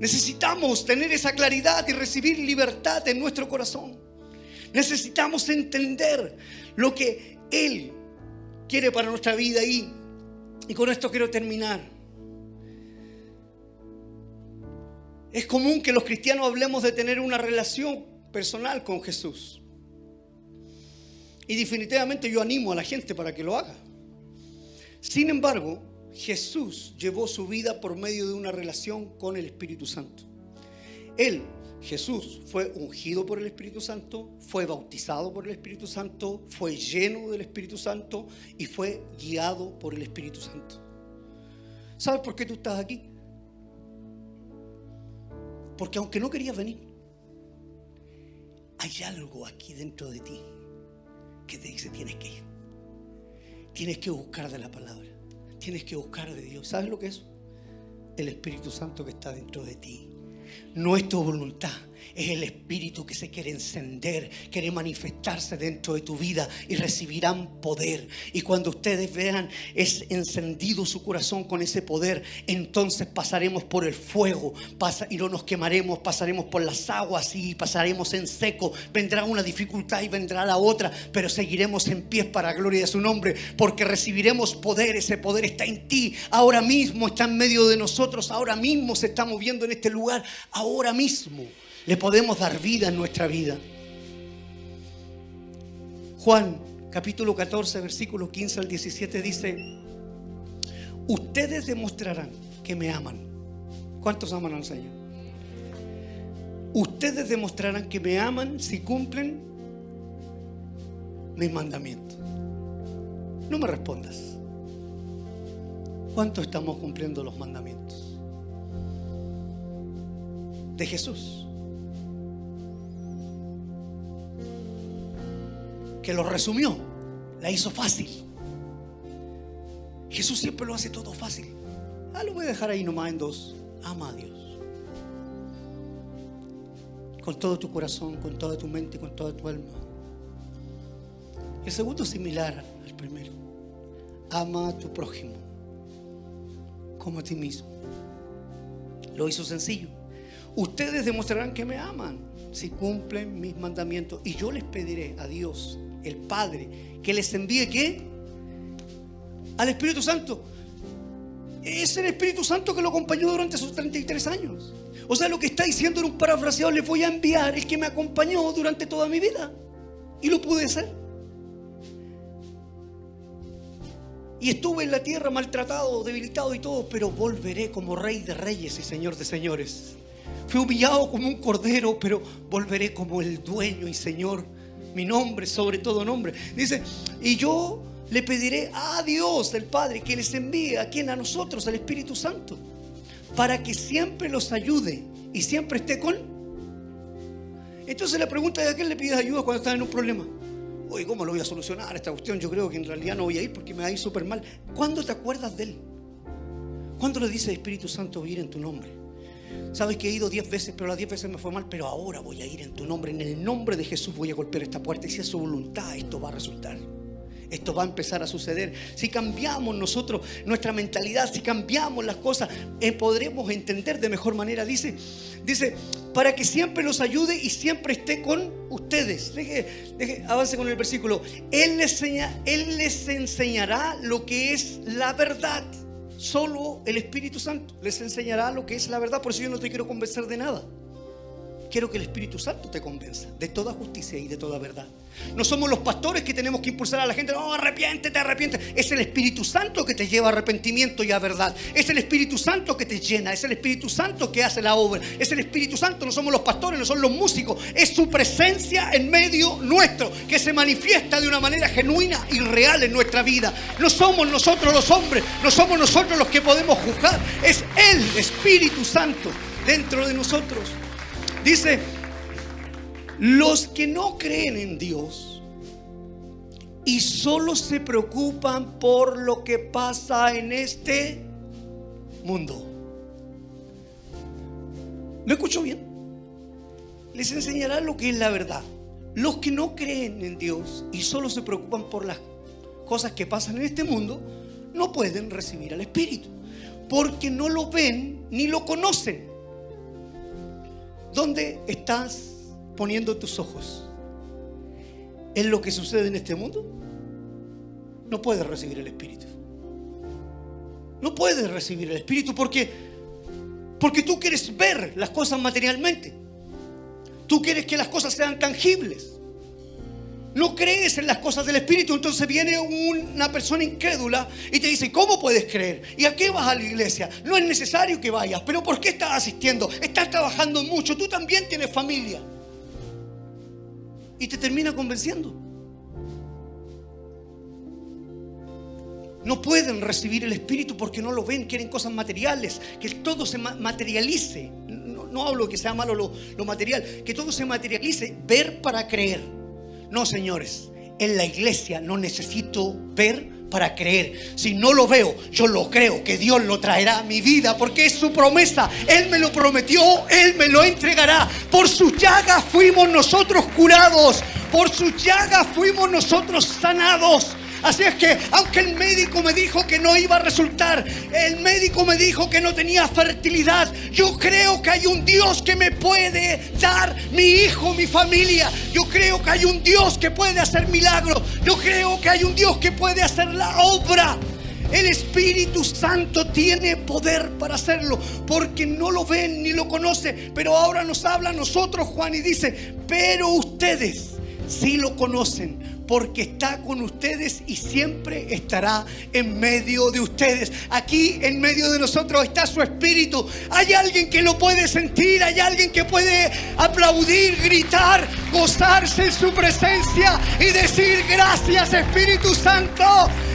Necesitamos tener esa claridad y recibir libertad en nuestro corazón. Necesitamos entender lo que Él quiere para nuestra vida y, y con esto quiero terminar. Es común que los cristianos hablemos de tener una relación personal con Jesús. Y definitivamente yo animo a la gente para que lo haga. Sin embargo, Jesús llevó su vida por medio de una relación con el Espíritu Santo. Él, Jesús, fue ungido por el Espíritu Santo, fue bautizado por el Espíritu Santo, fue lleno del Espíritu Santo y fue guiado por el Espíritu Santo. ¿Sabes por qué tú estás aquí? Porque aunque no querías venir, hay algo aquí dentro de ti que te dice tienes que ir. Tienes que buscar de la palabra. Tienes que buscar de Dios. ¿Sabes lo que es? El Espíritu Santo que está dentro de ti. No es tu voluntad, es el Espíritu que se quiere encender, quiere manifestarse dentro de tu vida y recibirán poder. Y cuando ustedes vean es encendido su corazón con ese poder, entonces pasaremos por el fuego y no nos quemaremos, pasaremos por las aguas y pasaremos en seco. Vendrá una dificultad y vendrá la otra, pero seguiremos en pie para gloria de su nombre, porque recibiremos poder. Ese poder está en ti, ahora mismo está en medio de nosotros, ahora mismo se está moviendo en este lugar, ahora mismo le podemos dar vida en nuestra vida. Juan capítulo 14, versículo 15 al 17 dice, ustedes demostrarán que me aman. ¿Cuántos aman al Señor? Ustedes demostrarán que me aman si cumplen mis mandamientos. No me respondas. ¿Cuánto estamos cumpliendo los mandamientos de Jesús? Que lo resumió, la hizo fácil. Jesús siempre lo hace todo fácil. Ah, lo voy a dejar ahí nomás en dos. Ama a Dios. Con todo tu corazón, con toda tu mente, con toda tu alma. El segundo similar al primero. Ama a tu prójimo como a ti mismo. Lo hizo sencillo. Ustedes demostrarán que me aman si cumplen mis mandamientos. Y yo les pediré a Dios, el Padre, que les envíe qué? Al Espíritu Santo. Es el Espíritu Santo que lo acompañó durante sus 33 años. O sea, lo que está diciendo en un parafraseado, les voy a enviar el que me acompañó durante toda mi vida. Y lo pude hacer. Y estuve en la tierra maltratado, debilitado y todo, pero volveré como rey de reyes y señor de señores. Fui humillado como un cordero, pero volveré como el dueño y señor. Mi nombre, sobre todo nombre. Dice, y yo le pediré a Dios, el Padre, que les envíe a quien a nosotros, al Espíritu Santo, para que siempre los ayude y siempre esté con. Entonces la pregunta es: ¿a quién le pides ayuda cuando estás en un problema? Oye, ¿cómo lo voy a solucionar esta cuestión? Yo creo que en realidad no voy a ir porque me va a ir súper mal. ¿Cuándo te acuerdas de Él? ¿Cuándo le dice Espíritu Santo voy a ir en tu nombre? Sabes que he ido diez veces, pero las diez veces me fue mal, pero ahora voy a ir en tu nombre. En el nombre de Jesús voy a golpear esta puerta y si es su voluntad, esto va a resultar. Esto va a empezar a suceder. Si cambiamos nosotros nuestra mentalidad, si cambiamos las cosas, eh, podremos entender de mejor manera. Dice, dice, para que siempre los ayude y siempre esté con ustedes. Deje, avance con el versículo. Él les, él les enseñará lo que es la verdad. Solo el Espíritu Santo les enseñará lo que es la verdad. Por eso yo no te quiero convencer de nada. Quiero que el Espíritu Santo te convenza de toda justicia y de toda verdad. No somos los pastores que tenemos que impulsar a la gente, no, arrepiéntete, arrepiéntete. Es el Espíritu Santo que te lleva a arrepentimiento y a verdad. Es el Espíritu Santo que te llena, es el Espíritu Santo que hace la obra. Es el Espíritu Santo, no somos los pastores, no son los músicos. Es su presencia en medio nuestro que se manifiesta de una manera genuina y real en nuestra vida. No somos nosotros los hombres, no somos nosotros los que podemos juzgar. Es el Espíritu Santo dentro de nosotros. Dice, los que no creen en Dios y solo se preocupan por lo que pasa en este mundo. ¿Me escucho bien? Les enseñará lo que es la verdad. Los que no creen en Dios y solo se preocupan por las cosas que pasan en este mundo, no pueden recibir al Espíritu, porque no lo ven ni lo conocen. ¿Dónde estás poniendo tus ojos? ¿En lo que sucede en este mundo? No puedes recibir el Espíritu. No puedes recibir el Espíritu porque, porque tú quieres ver las cosas materialmente. Tú quieres que las cosas sean tangibles. No crees en las cosas del Espíritu, entonces viene una persona incrédula y te dice, ¿cómo puedes creer? ¿Y a qué vas a la iglesia? No es necesario que vayas, pero ¿por qué estás asistiendo? Estás trabajando mucho, tú también tienes familia. Y te termina convenciendo. No pueden recibir el Espíritu porque no lo ven, quieren cosas materiales, que todo se materialice. No, hablo que sea malo lo, material, que todo se materialice, ver para creer. No, señores, en la iglesia no necesito ver para creer. Si no lo veo, yo lo creo que Dios lo traerá a mi vida porque es su promesa. Él me lo prometió, Él me lo entregará. Por sus llagas fuimos nosotros curados, por sus llagas fuimos nosotros sanados. Así es que, aunque el médico me dijo que no iba a resultar, el médico me dijo que no tenía fertilidad, yo creo que hay un Dios que me puede dar mi hijo, mi familia. Yo creo que hay un Dios que puede hacer milagros. Yo creo que hay un Dios que puede hacer la obra. El Espíritu Santo tiene poder para hacerlo, porque no lo ven ni lo conocen. Pero ahora nos habla a nosotros, Juan, y dice, pero ustedes sí lo conocen porque está con ustedes y siempre estará en medio de ustedes. Aquí en medio de nosotros está su espíritu. Hay alguien que lo puede sentir, hay alguien que puede aplaudir, gritar, gozarse en su presencia y decir gracias Espíritu Santo.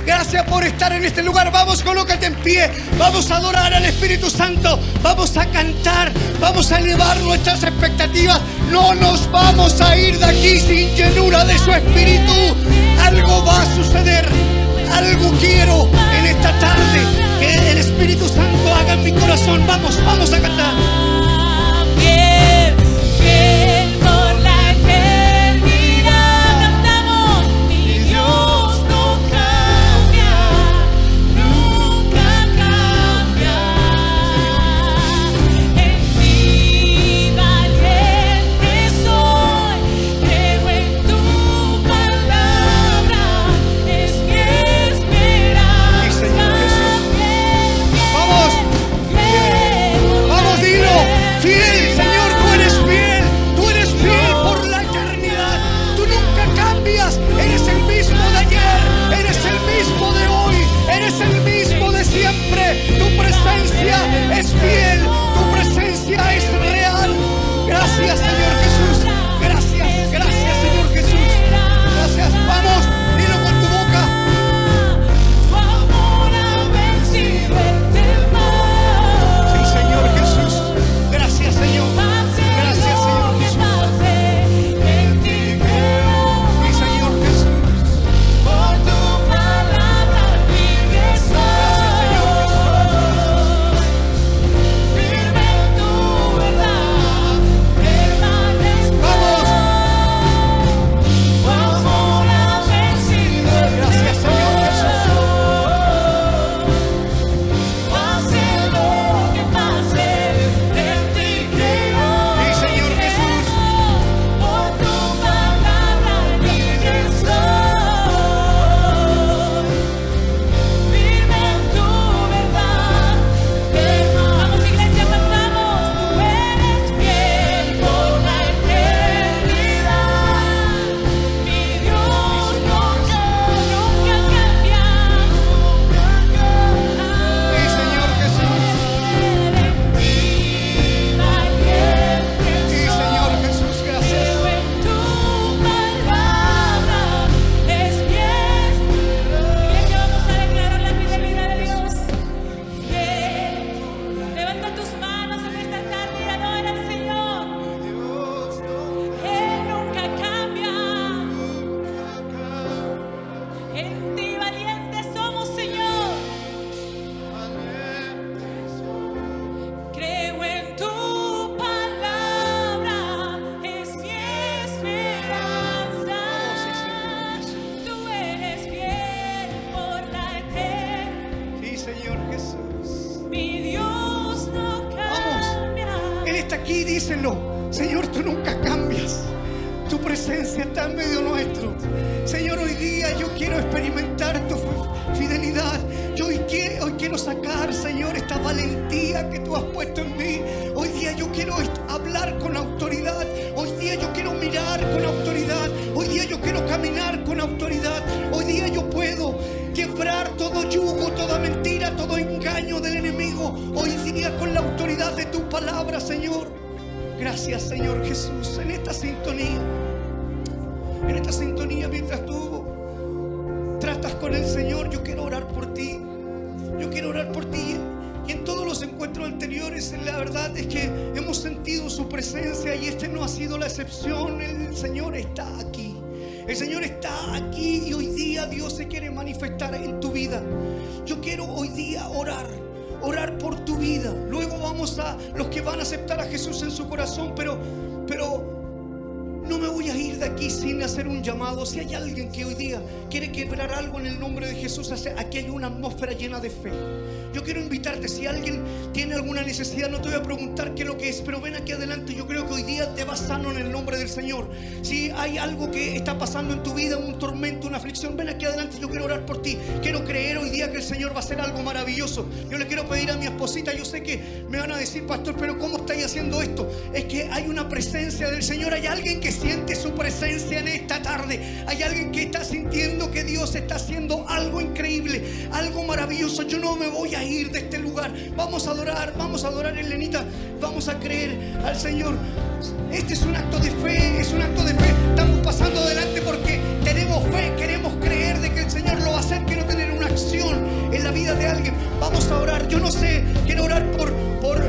Gracias por estar en este lugar. Vamos, colócate en pie. Vamos a adorar al Espíritu Santo. Vamos a cantar. Vamos a elevar nuestras expectativas. No nos vamos a ir de aquí sin llenura de su Espíritu. Algo va a suceder. Algo quiero en esta tarde. Que el Espíritu Santo haga en mi corazón. Vamos, vamos a cantar. Atmósfera llena de fe. Yo quiero invitarte, si alguien tiene alguna necesidad, no te voy a preguntar qué es lo que es, pero ven aquí adelante. Yo creo que hoy día te vas sano en el nombre del Señor. Si hay algo que está pasando en tu vida, un tormento, una aflicción, ven aquí adelante. Yo quiero orar por ti. Quiero creer hoy día que el Señor va a hacer algo maravilloso. Yo le quiero pedir a mi esposita, yo sé que me van a decir, pastor, pero ¿cómo estáis haciendo esto? Es que hay una presencia del Señor, hay alguien que siente su presencia en esta tarde. Hay alguien que está sintiendo que Dios está haciendo algo increíble, maravilloso. Yo no me voy a ir de este lugar. Vamos a adorar, vamos a adorar, Elenita. Vamos a creer al Señor. Este es un acto de fe, es un acto de fe. Estamos pasando adelante porque tenemos fe, queremos creer de que el Señor lo va a hacer, quiero tener una acción en la vida de alguien. Vamos a orar. Yo no sé, quiero orar por, por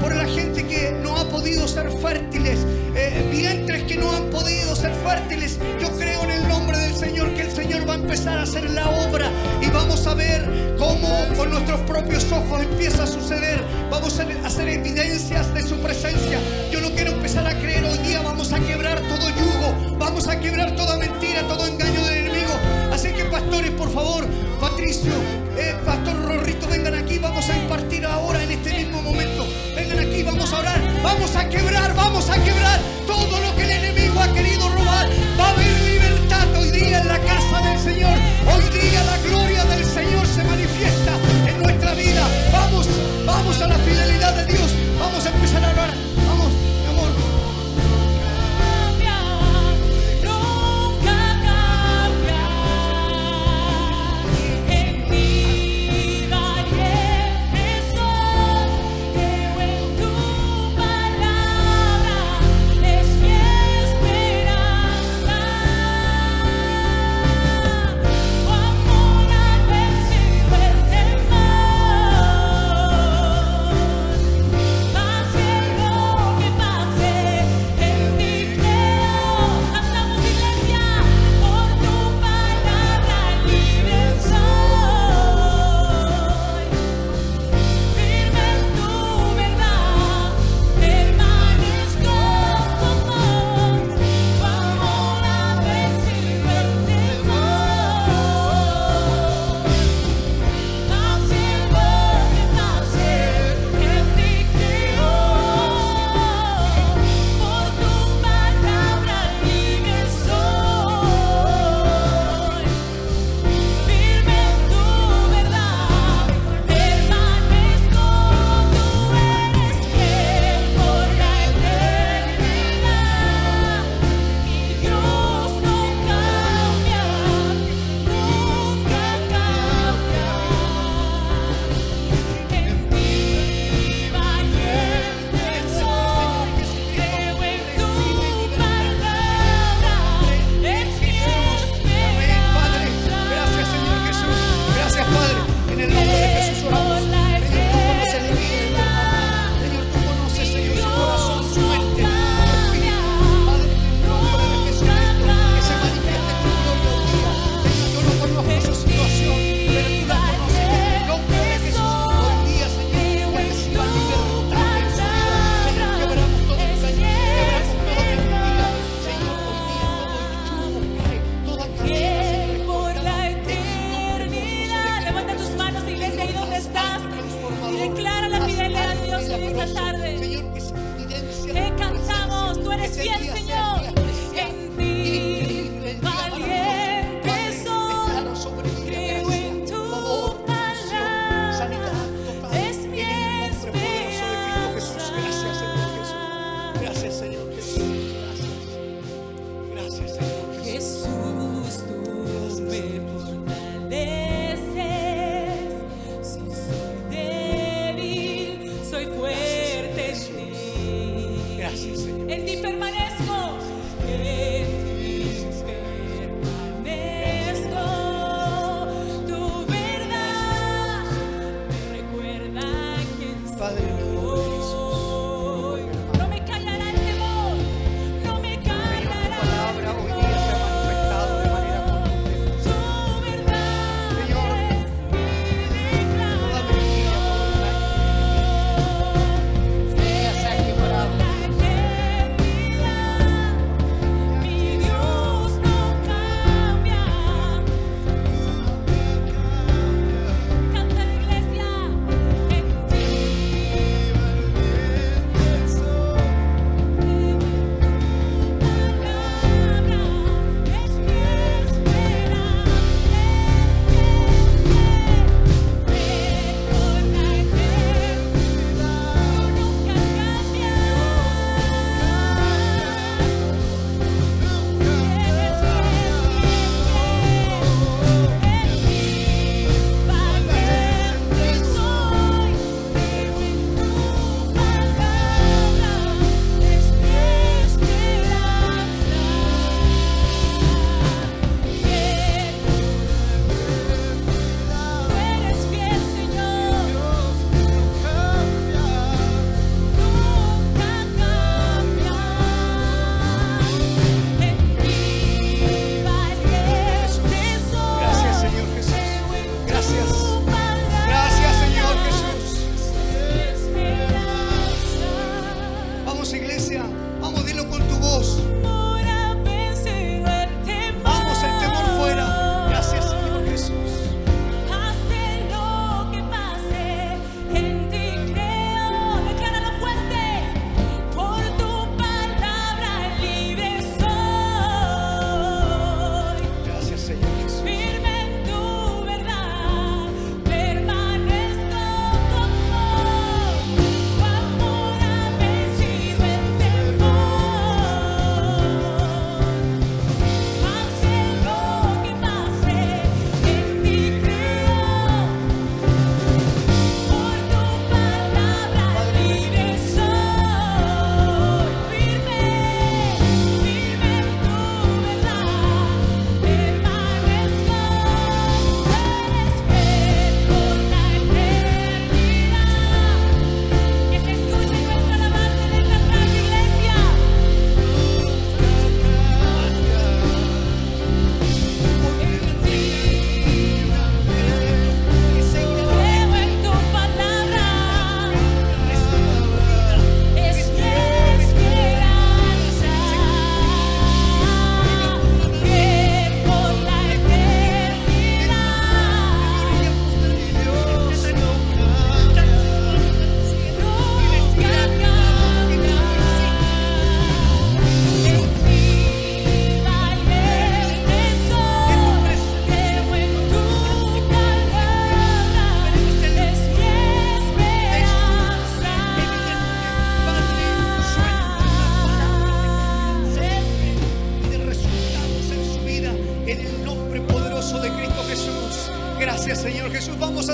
por la gente que no ha podido ser fértiles, eh, vientres que no han podido ser fértiles. Yo creo en el nombre Señor que el Señor va a empezar a hacer la obra y vamos a ver cómo con nuestros propios ojos empieza a suceder. Vamos a hacer evidencias de su presencia. Yo no quiero empezar a creer hoy día, vamos a quebrar todo yugo, vamos a quebrar toda mentira, todo engaño del enemigo. Así que pastores, por favor, Patricio, eh, Pastor Rorrito, vengan aquí, vamos a impartir ahora en este mismo momento aquí, vamos a orar, vamos a quebrar, vamos a quebrar todo lo que el enemigo ha querido robar. Día en la casa del Señor. Hoy día la gloria del Señor se manifiesta en nuestra vida. Vamos, vamos a la fidelidad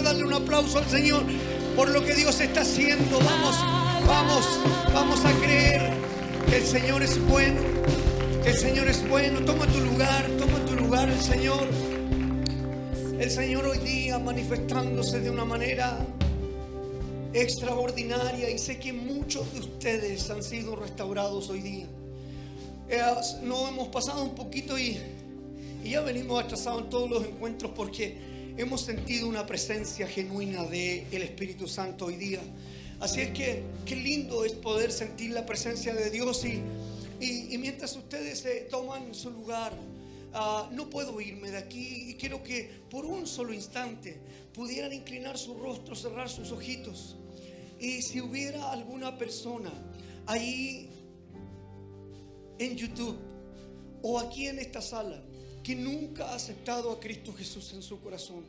darle un aplauso al Señor por lo que Dios está haciendo. Vamos, vamos, vamos a creer que el Señor es bueno, que el Señor es bueno. Toma tu lugar, toma tu lugar el Señor. El Señor hoy día manifestándose de una manera extraordinaria y sé que muchos de ustedes han sido restaurados hoy día. Eh, nos hemos pasado un poquito y, y ya venimos atrasados en todos los encuentros porque hemos sentido una presencia genuina del Espíritu Santo hoy día. Así es que qué lindo es poder sentir la presencia de Dios y, y- mientras ustedes eh, toman su lugar, ah, no puedo irme de aquí y quiero que por un solo instante pudieran inclinar su rostro, cerrar sus ojitos. Y si hubiera alguna persona ahí en YouTube o aquí en esta sala que nunca ha aceptado a Cristo Jesús en su corazón,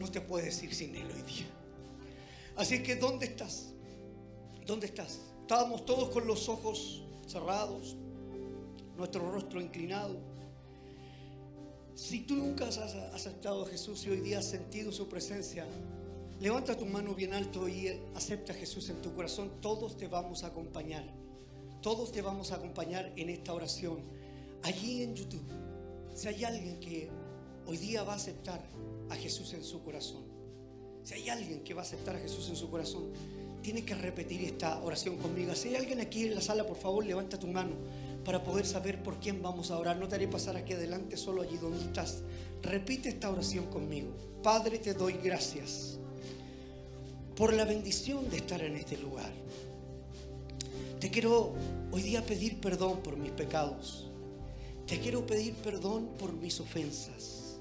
no te puedes ir sin Él hoy día. Así que, ¿dónde estás? ¿Dónde estás? Estábamos todos con los ojos cerrados. nuestro rostro inclinado. Si tú nunca has aceptado a Jesús y hoy día has sentido su presencia, levanta tu mano bien alto y acepta a Jesús en tu corazón. Todos te vamos a acompañar. Todos te vamos a acompañar en esta oración. Allí en YouTube, si hay alguien que hoy día va a aceptar a Jesús en su corazón, si hay alguien que va a aceptar a Jesús en su corazón, tiene que repetir esta oración conmigo. Si hay alguien aquí en la sala, por favor, levanta tu mano para poder saber por quién vamos a orar. No te haré pasar aquí adelante, solo allí donde estás. Repite esta oración conmigo. Padre, te doy gracias por la bendición de estar en este lugar. Te quiero hoy día pedir perdón por mis pecados. Te quiero pedir perdón por mis ofensas.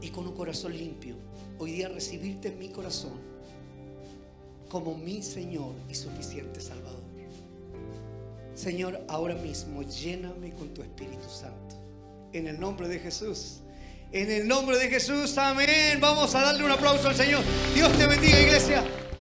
Y con un corazón limpio, hoy día recibirte en mi corazón como mi Señor y suficiente Salvador. Señor, ahora mismo lléname con tu Espíritu Santo. En el nombre de Jesús. En el nombre de Jesús, amén. Vamos a darle un aplauso al Señor. Dios te bendiga, iglesia.